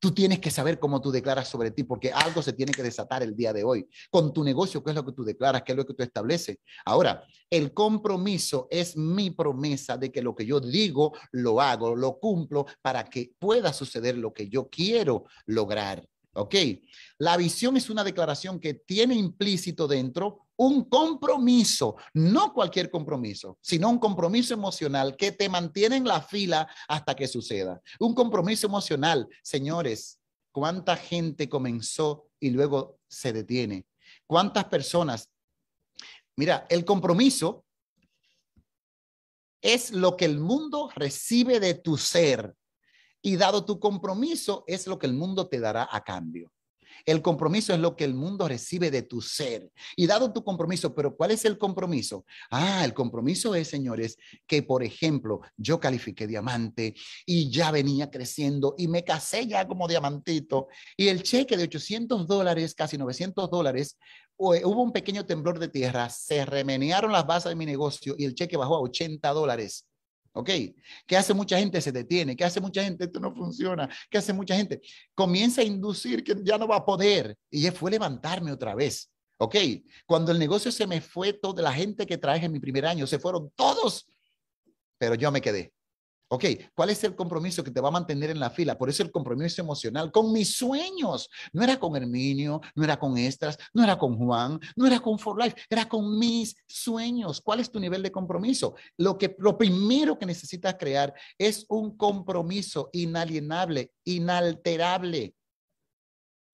Tú tienes que saber cómo tú declaras sobre ti, porque algo se tiene que desatar el día de hoy. Con tu negocio, ¿qué es lo que tú declaras? ¿Qué es lo que tú estableces? Ahora, el compromiso es mi promesa de que lo que yo digo, lo hago, lo cumplo para que pueda suceder lo que yo quiero lograr. ¿Ok? La visión es una declaración que tiene implícito dentro un compromiso, no cualquier compromiso, sino un compromiso emocional que te mantiene en la fila hasta que suceda. Un compromiso emocional, señores, ¿cuánta gente comenzó y luego se detiene? ¿Cuántas personas? Mira, el compromiso es lo que el mundo recibe de tu ser y dado tu compromiso es lo que el mundo te dará a cambio. El compromiso es lo que el mundo recibe de tu ser. Y dado tu compromiso, pero ¿cuál es el compromiso? Ah, el compromiso es, señores, que por ejemplo, yo califiqué diamante y ya venía creciendo y me casé ya como diamantito y el cheque de 800 dólares, casi 900 dólares, hubo un pequeño temblor de tierra, se remenearon las bases de mi negocio y el cheque bajó a 80 dólares. ¿Ok? ¿Qué hace mucha gente? Se detiene. ¿Qué hace mucha gente? Esto no funciona. ¿Qué hace mucha gente? Comienza a inducir que ya no va a poder. Y fue levantarme otra vez. ¿Ok? Cuando el negocio se me fue, toda la gente que traje en mi primer año, se fueron todos, pero yo me quedé. Ok, ¿cuál es el compromiso que te va a mantener en la fila? Por eso el compromiso emocional con mis sueños. No era con Herminio, no era con Estras, no era con Juan, no era con For Life, era con mis sueños. ¿Cuál es tu nivel de compromiso? Lo, que, lo primero que necesitas crear es un compromiso inalienable, inalterable.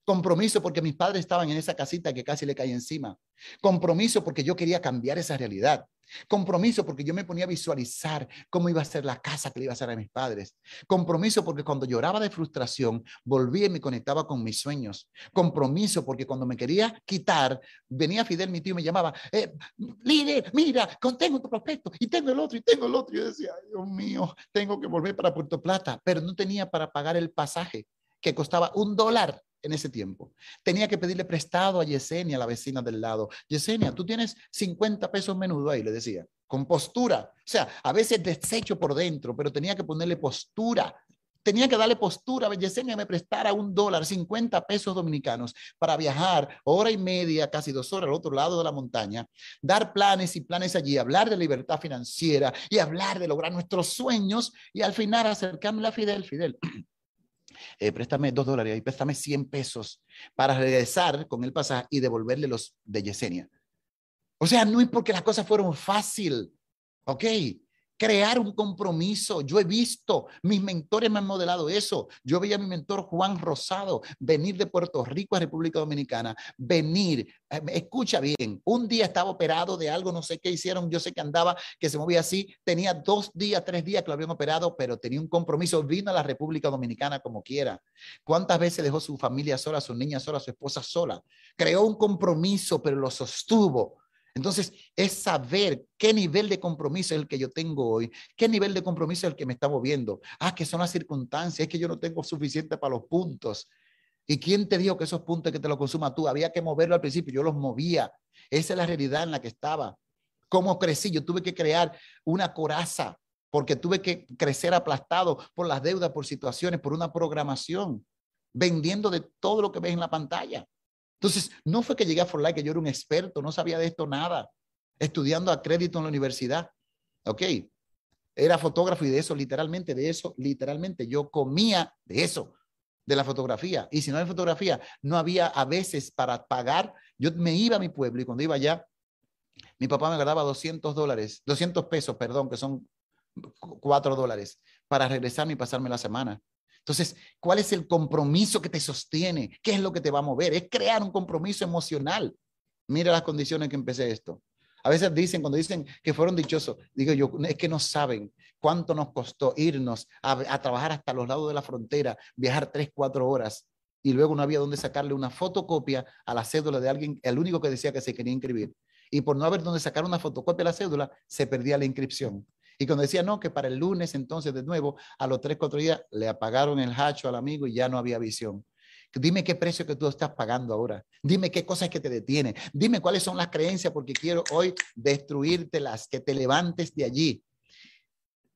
Compromiso porque mis padres estaban en esa casita que casi le cae encima. Compromiso porque yo quería cambiar esa realidad. Compromiso porque yo me ponía a visualizar cómo iba a ser la casa que le iba a hacer a mis padres. Compromiso porque cuando lloraba de frustración, volvía y me conectaba con mis sueños. Compromiso porque cuando me quería quitar, venía Fidel, mi tío, me llamaba, eh, líder, mira, tengo tu prospecto y tengo el otro y tengo el otro. Y yo decía, Dios mío, tengo que volver para Puerto Plata, pero no tenía para pagar el pasaje que costaba un dólar en ese tiempo. Tenía que pedirle prestado a Yesenia, la vecina del lado. Yesenia, tú tienes 50 pesos menudo ahí, le decía, con postura. O sea, a veces desecho por dentro, pero tenía que ponerle postura. Tenía que darle postura. Yesenia me prestara un dólar, 50 pesos dominicanos para viajar hora y media, casi dos horas al otro lado de la montaña, dar planes y planes allí, hablar de libertad financiera y hablar de lograr nuestros sueños y al final acercarme a Fidel, Fidel. Eh, préstame dos dólares y préstame 100 pesos para regresar con el pasaje y devolverle los de Yesenia. O sea, no es porque las cosas fueron fácil, ¿ok? Crear un compromiso. Yo he visto, mis mentores me han modelado eso. Yo veía a mi mentor Juan Rosado venir de Puerto Rico a República Dominicana, venir, eh, escucha bien, un día estaba operado de algo, no sé qué hicieron, yo sé que andaba, que se movía así, tenía dos días, tres días que lo habían operado, pero tenía un compromiso, vino a la República Dominicana como quiera. ¿Cuántas veces dejó su familia sola, su niña sola, su esposa sola? Creó un compromiso, pero lo sostuvo. Entonces, es saber qué nivel de compromiso es el que yo tengo hoy, qué nivel de compromiso es el que me está moviendo. Ah, que son las circunstancias, es que yo no tengo suficiente para los puntos. ¿Y quién te dijo que esos puntos que te los consuma tú? Había que moverlo al principio, yo los movía. Esa es la realidad en la que estaba. ¿Cómo crecí? Yo tuve que crear una coraza porque tuve que crecer aplastado por las deudas, por situaciones, por una programación, vendiendo de todo lo que ves en la pantalla. Entonces, no fue que llegué a Forlight que yo era un experto, no sabía de esto nada, estudiando a crédito en la universidad. Ok, era fotógrafo y de eso, literalmente, de eso, literalmente, yo comía de eso, de la fotografía. Y si no hay fotografía, no había a veces para pagar. Yo me iba a mi pueblo y cuando iba allá, mi papá me daba 200 dólares, 200 pesos, perdón, que son 4 dólares, para regresarme y pasarme la semana. Entonces, ¿cuál es el compromiso que te sostiene? ¿Qué es lo que te va a mover? Es crear un compromiso emocional. Mira las condiciones que empecé esto. A veces dicen, cuando dicen que fueron dichosos, digo yo, es que no saben cuánto nos costó irnos a, trabajar hasta los lados de la frontera, viajar tres, cuatro horas y luego no había dónde sacarle una fotocopia a la cédula de alguien, el único que decía que se quería inscribir. Y por no haber dónde sacar una fotocopia de la cédula, se perdía la inscripción. Y cuando decía, no, que para el lunes entonces de nuevo, a los tres, cuatro días, le apagaron el hacho al amigo y ya no había visión. Dime qué precio que tú estás pagando ahora. Dime qué cosas que te detienen. Dime cuáles son las creencias porque quiero hoy destruírtelas, que te levantes de allí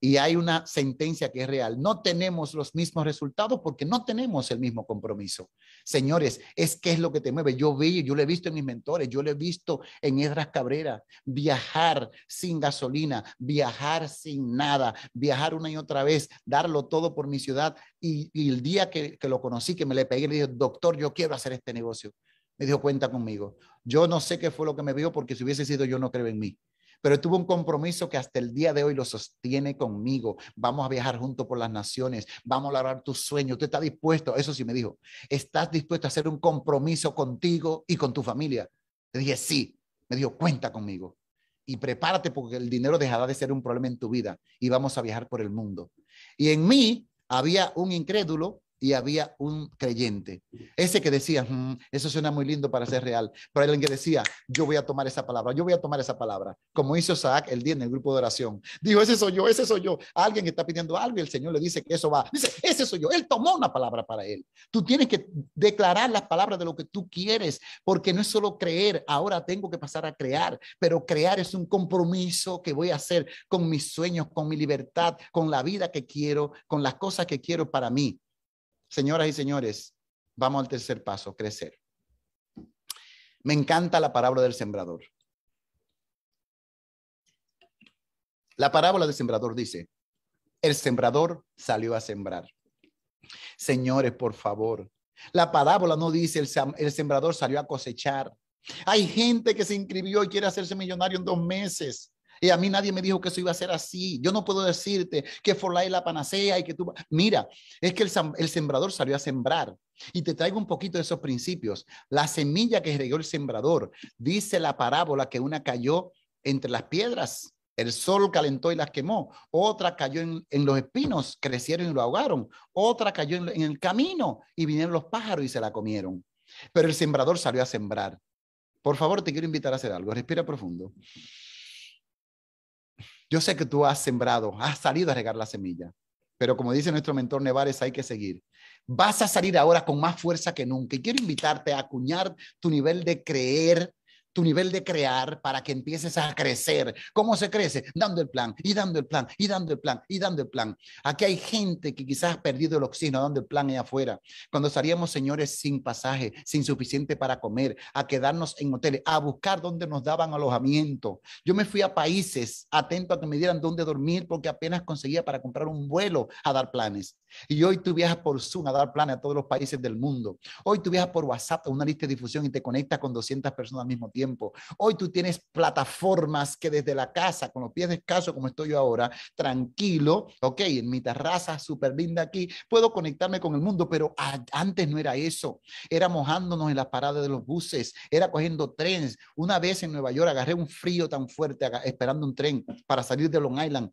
y hay una sentencia que es real. No tenemos los mismos resultados porque no tenemos el mismo compromiso. Señores, es que es lo que te mueve. Yo vi, yo lo he visto en mis mentores, yo lo he visto en Edras Cabrera, viajar sin gasolina, viajar sin nada, viajar una y otra vez, darlo todo por mi ciudad. Y, el día que, que, lo conocí, que me le pegué, le dije, doctor, yo quiero hacer este negocio. Me dijo, cuenta conmigo. Yo no sé qué fue lo que me vio porque si hubiese sido yo no creo en mí pero tuvo un compromiso que hasta el día de hoy lo sostiene conmigo. Vamos a viajar juntos por las naciones, vamos a lograr tus sueños. ¿Usted está dispuesto? Eso sí me dijo, ¿estás dispuesto a hacer un compromiso contigo y con tu familia? Le dije, sí. Me dijo, cuenta conmigo. Y prepárate porque el dinero dejará de ser un problema en tu vida y vamos a viajar por el mundo. Y en mí había un incrédulo y había un creyente. Ese que decía, mm, eso suena muy lindo para ser real, pero alguien que decía, yo voy a tomar esa palabra, yo voy a tomar esa palabra, como hizo Isaac el día en el grupo de oración. Dijo, ese soy yo, ese soy yo. Alguien está pidiendo algo y el Señor le dice que eso va. Dice, ese soy yo. Él tomó una palabra para él. Tú tienes que declarar las palabras de lo que tú quieres, porque no es solo creer, ahora tengo que pasar a crear, pero crear es un compromiso que voy a hacer con mis sueños, con mi libertad, con la vida que quiero, con las cosas que quiero para mí. Señoras y señores, vamos al tercer paso, crecer. Me encanta la parábola del sembrador. La parábola del sembrador dice, el sembrador salió a sembrar. Señores, por favor, la parábola no dice el, sembrador salió a cosechar. Hay gente que se inscribió y quiere hacerse millonario en dos meses. Y a mí nadie me dijo que eso iba a ser así. Yo no puedo decirte que Forlay la panacea y que tú... Mira, es que el, el sembrador salió a sembrar. Y te traigo un poquito de esos principios. La semilla que regó el sembrador, dice la parábola que una cayó entre las piedras. El sol calentó y las quemó. Otra cayó en, los espinos, crecieron y lo ahogaron. Otra cayó en, en el camino y vinieron los pájaros y se la comieron. Pero el sembrador salió a sembrar. Por favor, te quiero invitar a hacer algo. Respira profundo. Yo sé que tú has sembrado, has salido a regar la semilla, pero como dice nuestro mentor Nevares, hay que seguir. Vas a salir ahora con más fuerza que nunca y quiero invitarte a acuñar tu nivel de creer tu nivel de crear para que empieces a crecer. ¿Cómo se crece? Dando el plan y dando el plan y dando el plan y dando el plan. Aquí hay gente que quizás ha perdido el oxígeno dando el plan allá afuera. Cuando estaríamos, señores, sin pasaje, sin suficiente para comer, a quedarnos en hoteles, a buscar dónde nos daban alojamiento. Yo me fui a países atento a que me dieran dónde dormir porque apenas conseguía para comprar un vuelo a dar planes. Y hoy tú viajas por Zoom a dar planes a todos los países del mundo. Hoy tú viajas por WhatsApp a una lista de difusión y te conectas con 200 personas al mismo tiempo. Hoy tú tienes plataformas que desde la casa, con los pies descalzos como estoy yo ahora, tranquilo, ok, en mi terraza súper linda aquí, puedo conectarme con el mundo, pero antes no era eso. Era mojándonos en las paradas de los buses, era cogiendo trenes. Una vez en Nueva York agarré un frío tan fuerte esperando un tren para salir de Long Island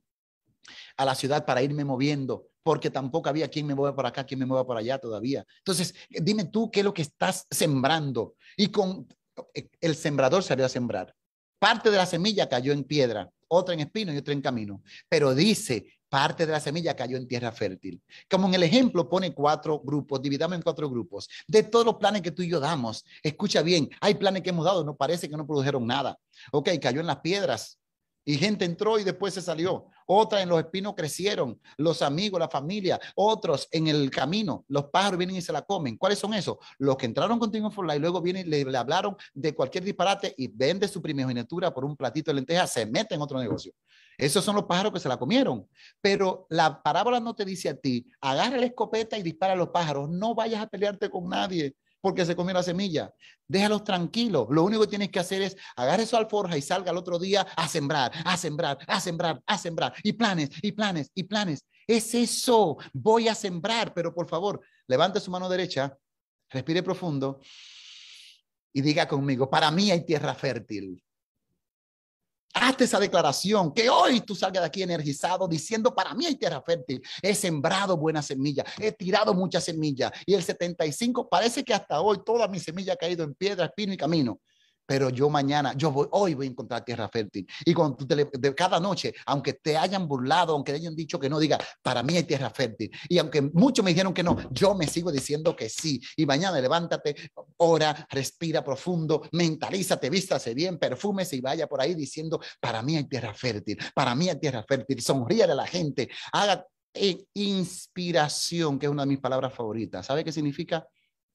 a la ciudad para irme moviendo porque tampoco había quien me mueva por acá, quien me mueva por allá todavía. Entonces, dime tú qué es lo que estás sembrando. Y con el sembrador salió a sembrar. Parte de la semilla cayó en piedra, otra en espino y otra en camino. Pero dice, parte de la semilla cayó en tierra fértil. Como en el ejemplo pone cuatro grupos, dividamos en cuatro grupos. De todos los planes que tú y yo damos, escucha bien, hay planes que hemos dado, no parece que no produjeron nada. Ok, cayó en las piedras, y gente entró y después se salió. Otra en los espinos crecieron, los amigos, la familia, otros en el camino, los pájaros vienen y se la comen. ¿Cuáles son esos? Los que entraron contigo for y luego vienen y le, hablaron de cualquier disparate y vende su primogenitura por un platito de lenteja, se mete en otro negocio. Esos son los pájaros que se la comieron. Pero la parábola no te dice a ti, agarra la escopeta y dispara a los pájaros, no vayas a pelearte con nadie porque se comió la semilla. Déjalos tranquilos. Lo único que tienes que hacer es agarre su alforja y salga al otro día a sembrar, a sembrar, a sembrar, a sembrar. Y planes, y planes, y planes. Es eso. Voy a sembrar, pero por favor, levante su mano derecha, respire profundo y diga conmigo, para mí hay tierra fértil. Hazte esa declaración, que hoy tú salgas de aquí energizado diciendo, para mí hay tierra fértil, he sembrado buena semilla, he tirado mucha semilla y el 75 parece que hasta hoy toda mi semilla ha caído en piedra, espino y camino pero yo mañana, yo voy, hoy voy a encontrar tierra fértil. Y cuando tú de cada noche, aunque te hayan burlado, aunque te hayan dicho que no, diga, para mí hay tierra fértil. Y aunque muchos me dijeron que no, yo me sigo diciendo que sí. Y mañana levántate, ora, respira profundo, mentalízate, vístase bien, perfúmese y vaya por ahí diciendo, para mí hay tierra fértil, para mí hay tierra fértil. Sonríe a la gente, haga eh, inspiración, que es una de mis palabras favoritas. ¿Sabe qué significa?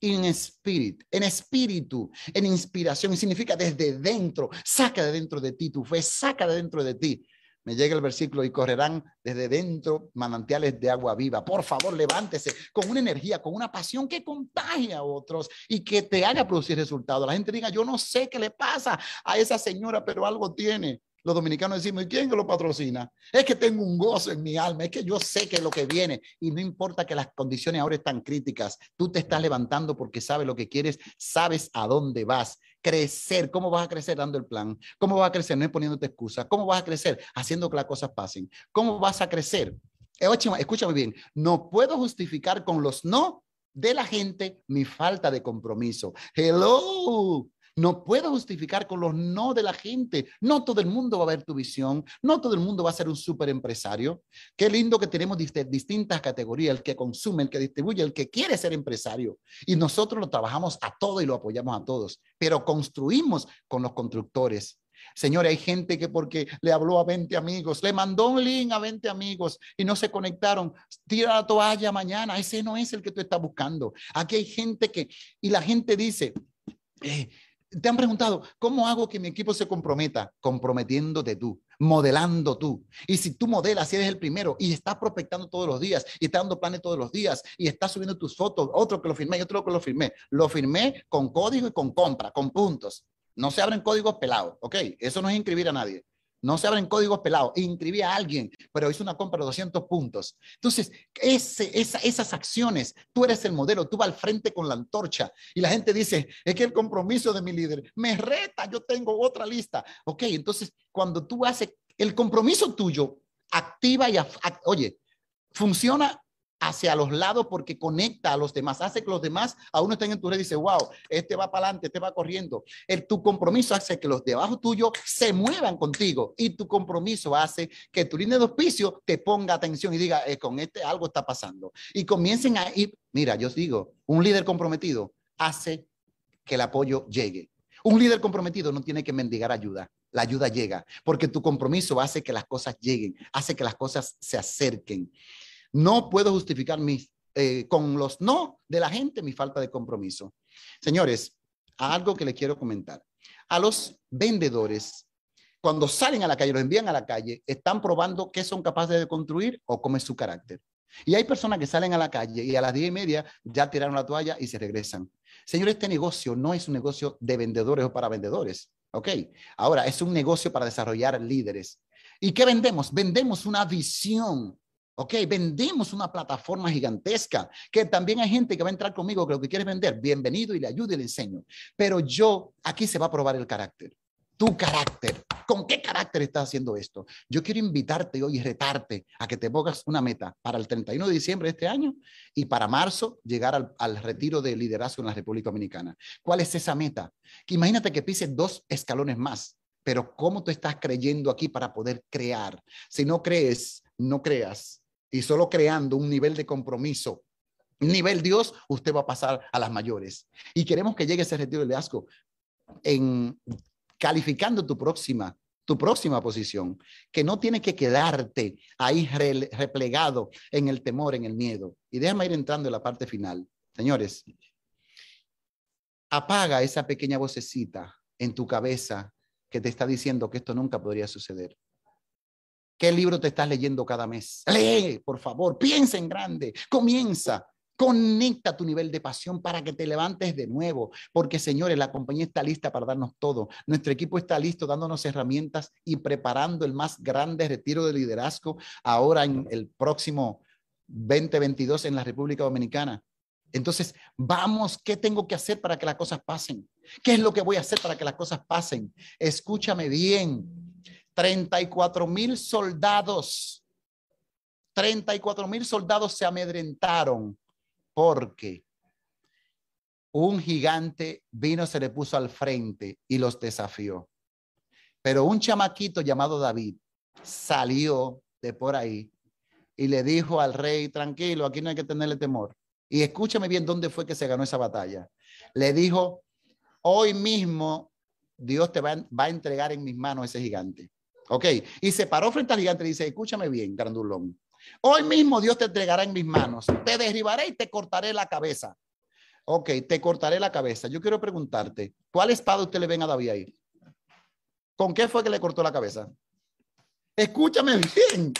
In spirit, en espíritu, en inspiración, y significa desde dentro, saca de dentro de ti tu fe, saca de dentro de ti. Me llega el versículo y correrán desde dentro manantiales de agua viva. Por favor, levántese con una energía, con una pasión que contagie a otros y que te haga producir resultados. La gente diga, yo no sé qué le pasa a esa señora, pero algo tiene. Los dominicanos decimos, ¿y quién lo patrocina? Es que tengo un gozo en mi alma, es que yo sé que es lo que viene y no importa que las condiciones ahora están críticas, tú te estás levantando porque sabes lo que quieres, sabes a dónde vas. Crecer, ¿cómo vas a crecer dando el plan? ¿Cómo vas a crecer no poniéndote excusas? ¿Cómo vas a crecer haciendo que las cosas pasen? ¿Cómo vas a crecer? Eh, escúchame bien, no puedo justificar con los no de la gente mi falta de compromiso. Hello, no puedo justificar con los no de la gente. No todo el mundo va a ver tu visión. No todo el mundo va a ser un super empresario. Qué lindo que tenemos distintas categorías, el que consume, el que distribuye, el que quiere ser empresario. Y nosotros lo trabajamos a todo y lo apoyamos a todos, pero construimos con los constructores. Señores, hay gente que porque le habló a 20 amigos, le mandó un link a 20 amigos y no se conectaron, tira la toalla mañana, ese no es el que tú estás buscando. Aquí hay gente que, y la gente dice, eh, te han preguntado, ¿cómo hago que mi equipo se comprometa? Comprometiéndote tú, modelando tú. Y si tú modelas, si eres el primero y estás prospectando todos los días y estás dando planes todos los días y estás subiendo tus fotos, otro que lo firmé y otro que lo firmé, lo firmé con código y con compra, con puntos. No se abren códigos pelados, ¿ok? Eso no es inscribir a nadie. No se abren códigos pelados. Inscribí a alguien, pero hizo una compra de 200 puntos. Entonces, ese, esas acciones, tú eres el modelo, tú vas al frente con la antorcha y la gente dice, es que el compromiso de mi líder me reta, yo tengo otra lista. Ok, entonces, cuando tú haces el compromiso tuyo, activa y, oye, funciona hacia los lados porque conecta a los demás, hace que los demás a uno estén en tu red y dice, wow, este va para adelante, este va corriendo. El, tu compromiso hace que los de abajo tuyo se muevan contigo y tu compromiso hace que tu línea de auspicio te ponga atención y diga, eh, con este algo está pasando. Y comiencen a ir, mira, yo os digo, un líder comprometido hace que el apoyo llegue. Un líder comprometido no tiene que mendigar ayuda. La ayuda llega porque tu compromiso hace que las cosas lleguen, hace que las cosas se acerquen. No puedo justificar mis, eh, con los no de la gente mi falta de compromiso. Señores, algo que le quiero comentar. A los vendedores, cuando salen a la calle, los envían a la calle, están probando qué son capaces de construir o cómo es su carácter. Y hay personas que salen a la calle y a las diez y media ya tiraron la toalla y se regresan. Señor, este negocio no es un negocio de vendedores o para vendedores. ¿Ok? Ahora, es un negocio para desarrollar líderes. ¿Y qué vendemos? Vendemos una visión Ok, vendemos una plataforma gigantesca, que también hay gente que va a entrar conmigo que lo que quiere vender, bienvenido y le ayudo y le enseño. Pero yo, aquí se va a probar el carácter. Tu carácter. ¿Con qué carácter estás haciendo esto? Yo quiero invitarte hoy y retarte a que te pongas una meta para el 31 de diciembre de este año y para marzo llegar al, al retiro de liderazgo en la República Dominicana. ¿Cuál es esa meta? Que imagínate que pises dos escalones más pero cómo tú estás creyendo aquí para poder crear. Si no crees, no creas. Y solo creando un nivel de compromiso, nivel Dios, usted va a pasar a las mayores. Y queremos que llegue ese retiro de liderazgo en calificando tu próxima tu próxima posición, que no tiene que quedarte ahí replegado en el temor, en el miedo. Y déjame ir entrando en la parte final. Señores, apaga esa pequeña vocecita en tu cabeza que te está diciendo que esto nunca podría suceder. ¿Qué libro te estás leyendo cada mes? Lee, por favor, piensa en grande, comienza. Conecta tu nivel de pasión para que te levantes de nuevo, porque señores, la compañía está lista para darnos todo. Nuestro equipo está listo dándonos herramientas y preparando el más grande retiro de liderazgo ahora en el próximo 2022 en la República Dominicana. Entonces, vamos, ¿qué tengo que hacer para que las cosas pasen? ¿Qué es lo que voy a hacer para que las cosas pasen? Escúchame bien. 34 mil soldados, 34 mil soldados se amedrentaron porque un gigante vino, se le puso al frente y los desafió. Pero un chamaquito llamado David salió de por ahí y le dijo al rey, tranquilo, aquí no hay que tenerle temor. Y escúchame bien dónde fue que se ganó esa batalla. Le dijo, hoy mismo Dios te va, va a entregar en mis manos ese gigante. Ok, y se paró frente al gigante y dice, escúchame bien, grandulón. Hoy mismo Dios te entregará en mis manos. Te derribaré y te cortaré la cabeza. Ok, te cortaré la cabeza. Yo quiero preguntarte, ¿cuál espada usted le ven a David ahí? ¿Con qué fue que le cortó la cabeza? Escúchame bien.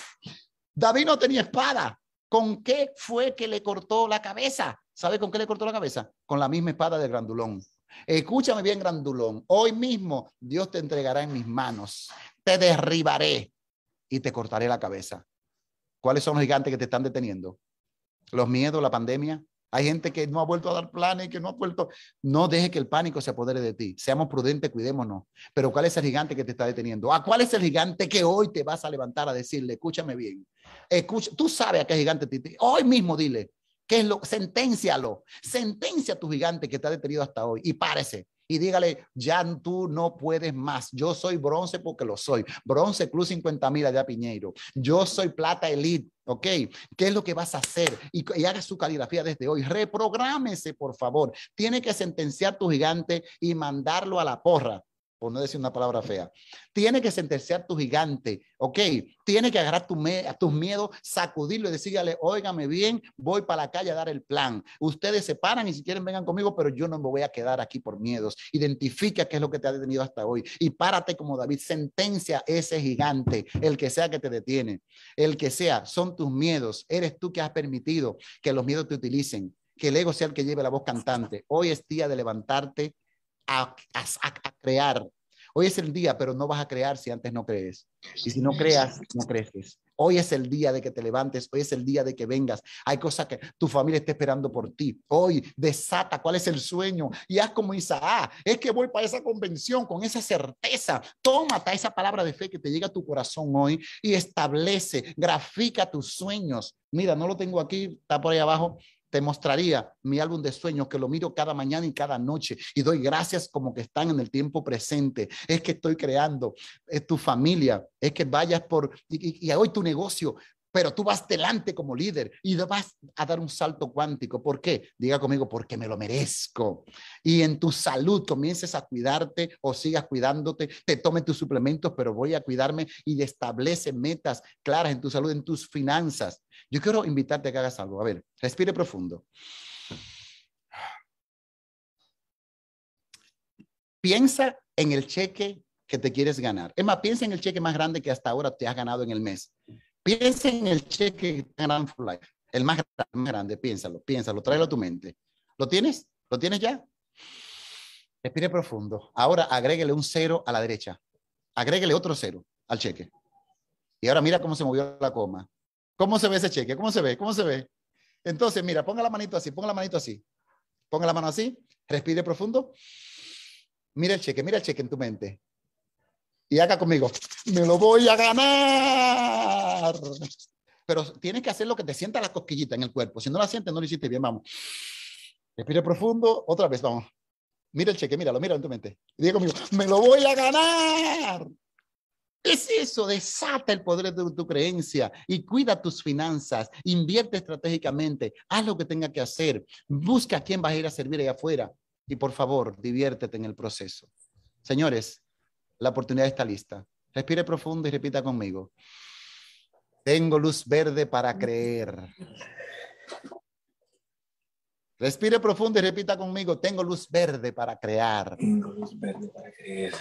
David no tenía espada. ¿Con qué fue que le cortó la cabeza? ¿Sabe con qué le cortó la cabeza? Con la misma espada de Grandulón. Escúchame bien, Grandulón. Hoy mismo Dios te entregará en mis manos. Te derribaré y te cortaré la cabeza. ¿Cuáles son los gigantes que te están deteniendo? Los miedos, la pandemia. Hay gente que no ha vuelto a dar planes, que no ha vuelto. No deje que el pánico se apodere de ti. Seamos prudentes, cuidémonos. Pero ¿cuál es el gigante que te está deteniendo? ¿A cuál es el gigante que hoy te vas a levantar a decirle, escúchame bien? Escucha, tú sabes a qué gigante te. Hoy mismo dile, ¿qué es lo? Senténcialo. Sentencia a tu gigante que te ha detenido hasta hoy y párese y dígale, ya tú no puedes más. Yo soy bronce porque lo soy. Bronce Club 50 mil allá Piñeiro. Yo soy plata elite. ¿Ok? ¿Qué es lo que vas a hacer? Y, y, haga su caligrafía desde hoy. Reprográmese, por favor. Tiene que sentenciar tu gigante y mandarlo a la porra no decir una palabra fea. Tiene que sentenciar tu gigante, ¿ok? Tiene que agarrar tu tus miedos, sacudirlo y decirle, óigame bien, voy para la calle a dar el plan. Ustedes se paran y si quieren vengan conmigo, pero yo no me voy a quedar aquí por miedos. Identifica qué es lo que te ha detenido hasta hoy y párate como David, sentencia ese gigante, el que sea que te detiene, el que sea, son tus miedos. Eres tú que has permitido que los miedos te utilicen que el ego sea el que lleve la voz cantante. Hoy es día de levantarte a, crear. Hoy es el día, pero no vas a crear si antes no crees. Y si no creas, no creces. Hoy es el día de que te levantes, hoy es el día de que vengas. Hay cosas que tu familia está esperando por ti. Hoy desata cuál es el sueño y haz como Isaac. Es que voy para esa convención con esa certeza. Tómate esa palabra de fe que te llega a tu corazón hoy y establece, grafica tus sueños. Mira, no lo tengo aquí, está por ahí abajo, te mostraría mi álbum de sueños que lo miro cada mañana y cada noche y doy gracias como que están en el tiempo presente. Es que estoy creando, es tu familia, es que vayas por, y hoy tu negocio, pero tú vas delante como líder y vas a dar un salto cuántico. ¿Por qué? Diga conmigo, porque me lo merezco. Y en tu salud comiences a cuidarte o sigas cuidándote, te tomen tus suplementos, pero voy a cuidarme y establece metas claras en tu salud, en tus finanzas. Yo quiero invitarte a que hagas algo. A ver, respire profundo. Piensa en el cheque que te quieres ganar. Es más, piensa en el cheque más grande que hasta ahora te has ganado en el mes. Piensa en el cheque Grand for el más grande, piénsalo, piénsalo, tráelo a tu mente. ¿Lo tienes? ¿Lo tienes ya? Respire profundo. Ahora agréguele un cero a la derecha. Agréguele otro cero al cheque. Y ahora mira cómo se movió la coma. ¿Cómo se ve ese cheque? ¿Cómo se ve? ¿Cómo se ve? Entonces, mira, ponga la manito así, ponga la manito así. Ponga la mano así, respire profundo. Mira el cheque, mira el cheque en tu mente y haga conmigo, me lo voy a ganar. Pero tienes que hacer lo que te sienta la cosquillita en el cuerpo. Si no la sientes, no lo hiciste bien, vamos. Respire profundo, otra vez, vamos. Mira el cheque, míralo, míralo en tu mente. Diga conmigo, me lo voy a ganar. Es eso, desata el poder de tu creencia y cuida tus finanzas, invierte estratégicamente, haz lo que tenga que hacer, busca a quién vas a ir a servir allá afuera y por favor, diviértete en el proceso. Señores, la oportunidad está lista. Respire profundo y repita conmigo. Tengo luz verde para creer. Respire profundo y repita conmigo. Tengo luz verde para crear. Tengo luz verde para creer.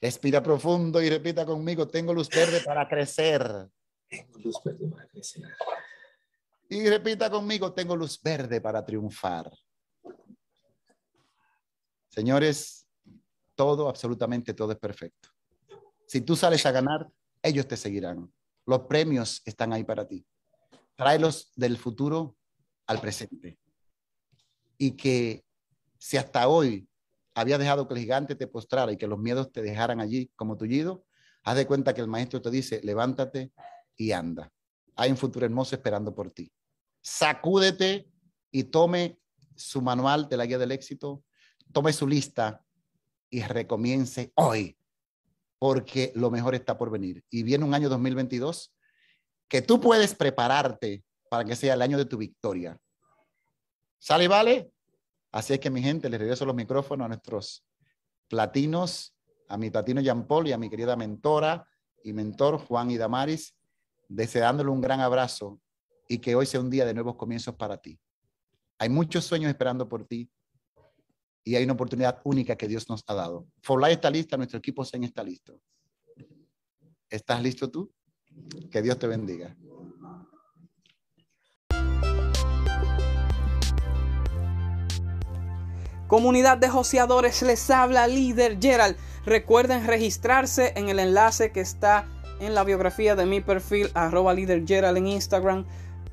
Respira profundo y repita conmigo. Tengo luz verde para crecer. Tengo luz verde para crecer. Y repita conmigo. Tengo luz verde para triunfar. Señores, todo, absolutamente todo es perfecto. Si tú sales a ganar, ellos te seguirán. Los premios están ahí para ti. Tráelos del futuro al presente. Y que si hasta hoy había dejado que el gigante te postrara y que los miedos te dejaran allí como tullido, haz de cuenta que el maestro te dice, levántate y anda. Hay un futuro hermoso esperando por ti. Sacúdete y tome su manual de la guía del éxito, tome su lista y recomience hoy, porque lo mejor está por venir. Y viene un año 2022 que tú puedes prepararte para que sea el año de tu victoria. ¿Sale vale? Así es que mi gente, les regreso los micrófonos a nuestros platinos, a mi platino Jean Paul y a mi querida mentora y mentor Juan y Damaris, deseándole un gran abrazo y que hoy sea un día de nuevos comienzos para ti. Hay muchos sueños esperando por ti y hay una oportunidad única que Dios nos ha dado. For Life está lista, nuestro equipo Zen está listo. ¿Estás listo tú? Que Dios te bendiga. Comunidad de joseadores, les habla líder Gerald. Recuerden registrarse en el enlace que está en la biografía de mi perfil, arroba líder Gerald en Instagram,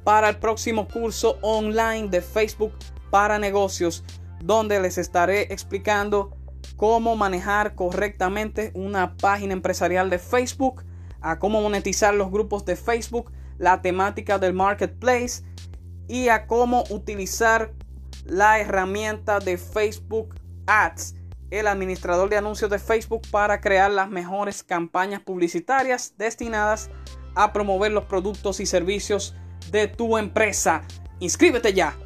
para el próximo curso online de Facebook para negocios donde les estaré explicando cómo manejar correctamente una página empresarial de Facebook, a cómo monetizar los grupos de Facebook, la temática del marketplace y a cómo utilizar la herramienta de Facebook Ads, el administrador de anuncios de Facebook para crear las mejores campañas publicitarias destinadas a promover los productos y servicios de tu empresa. Inscríbete ya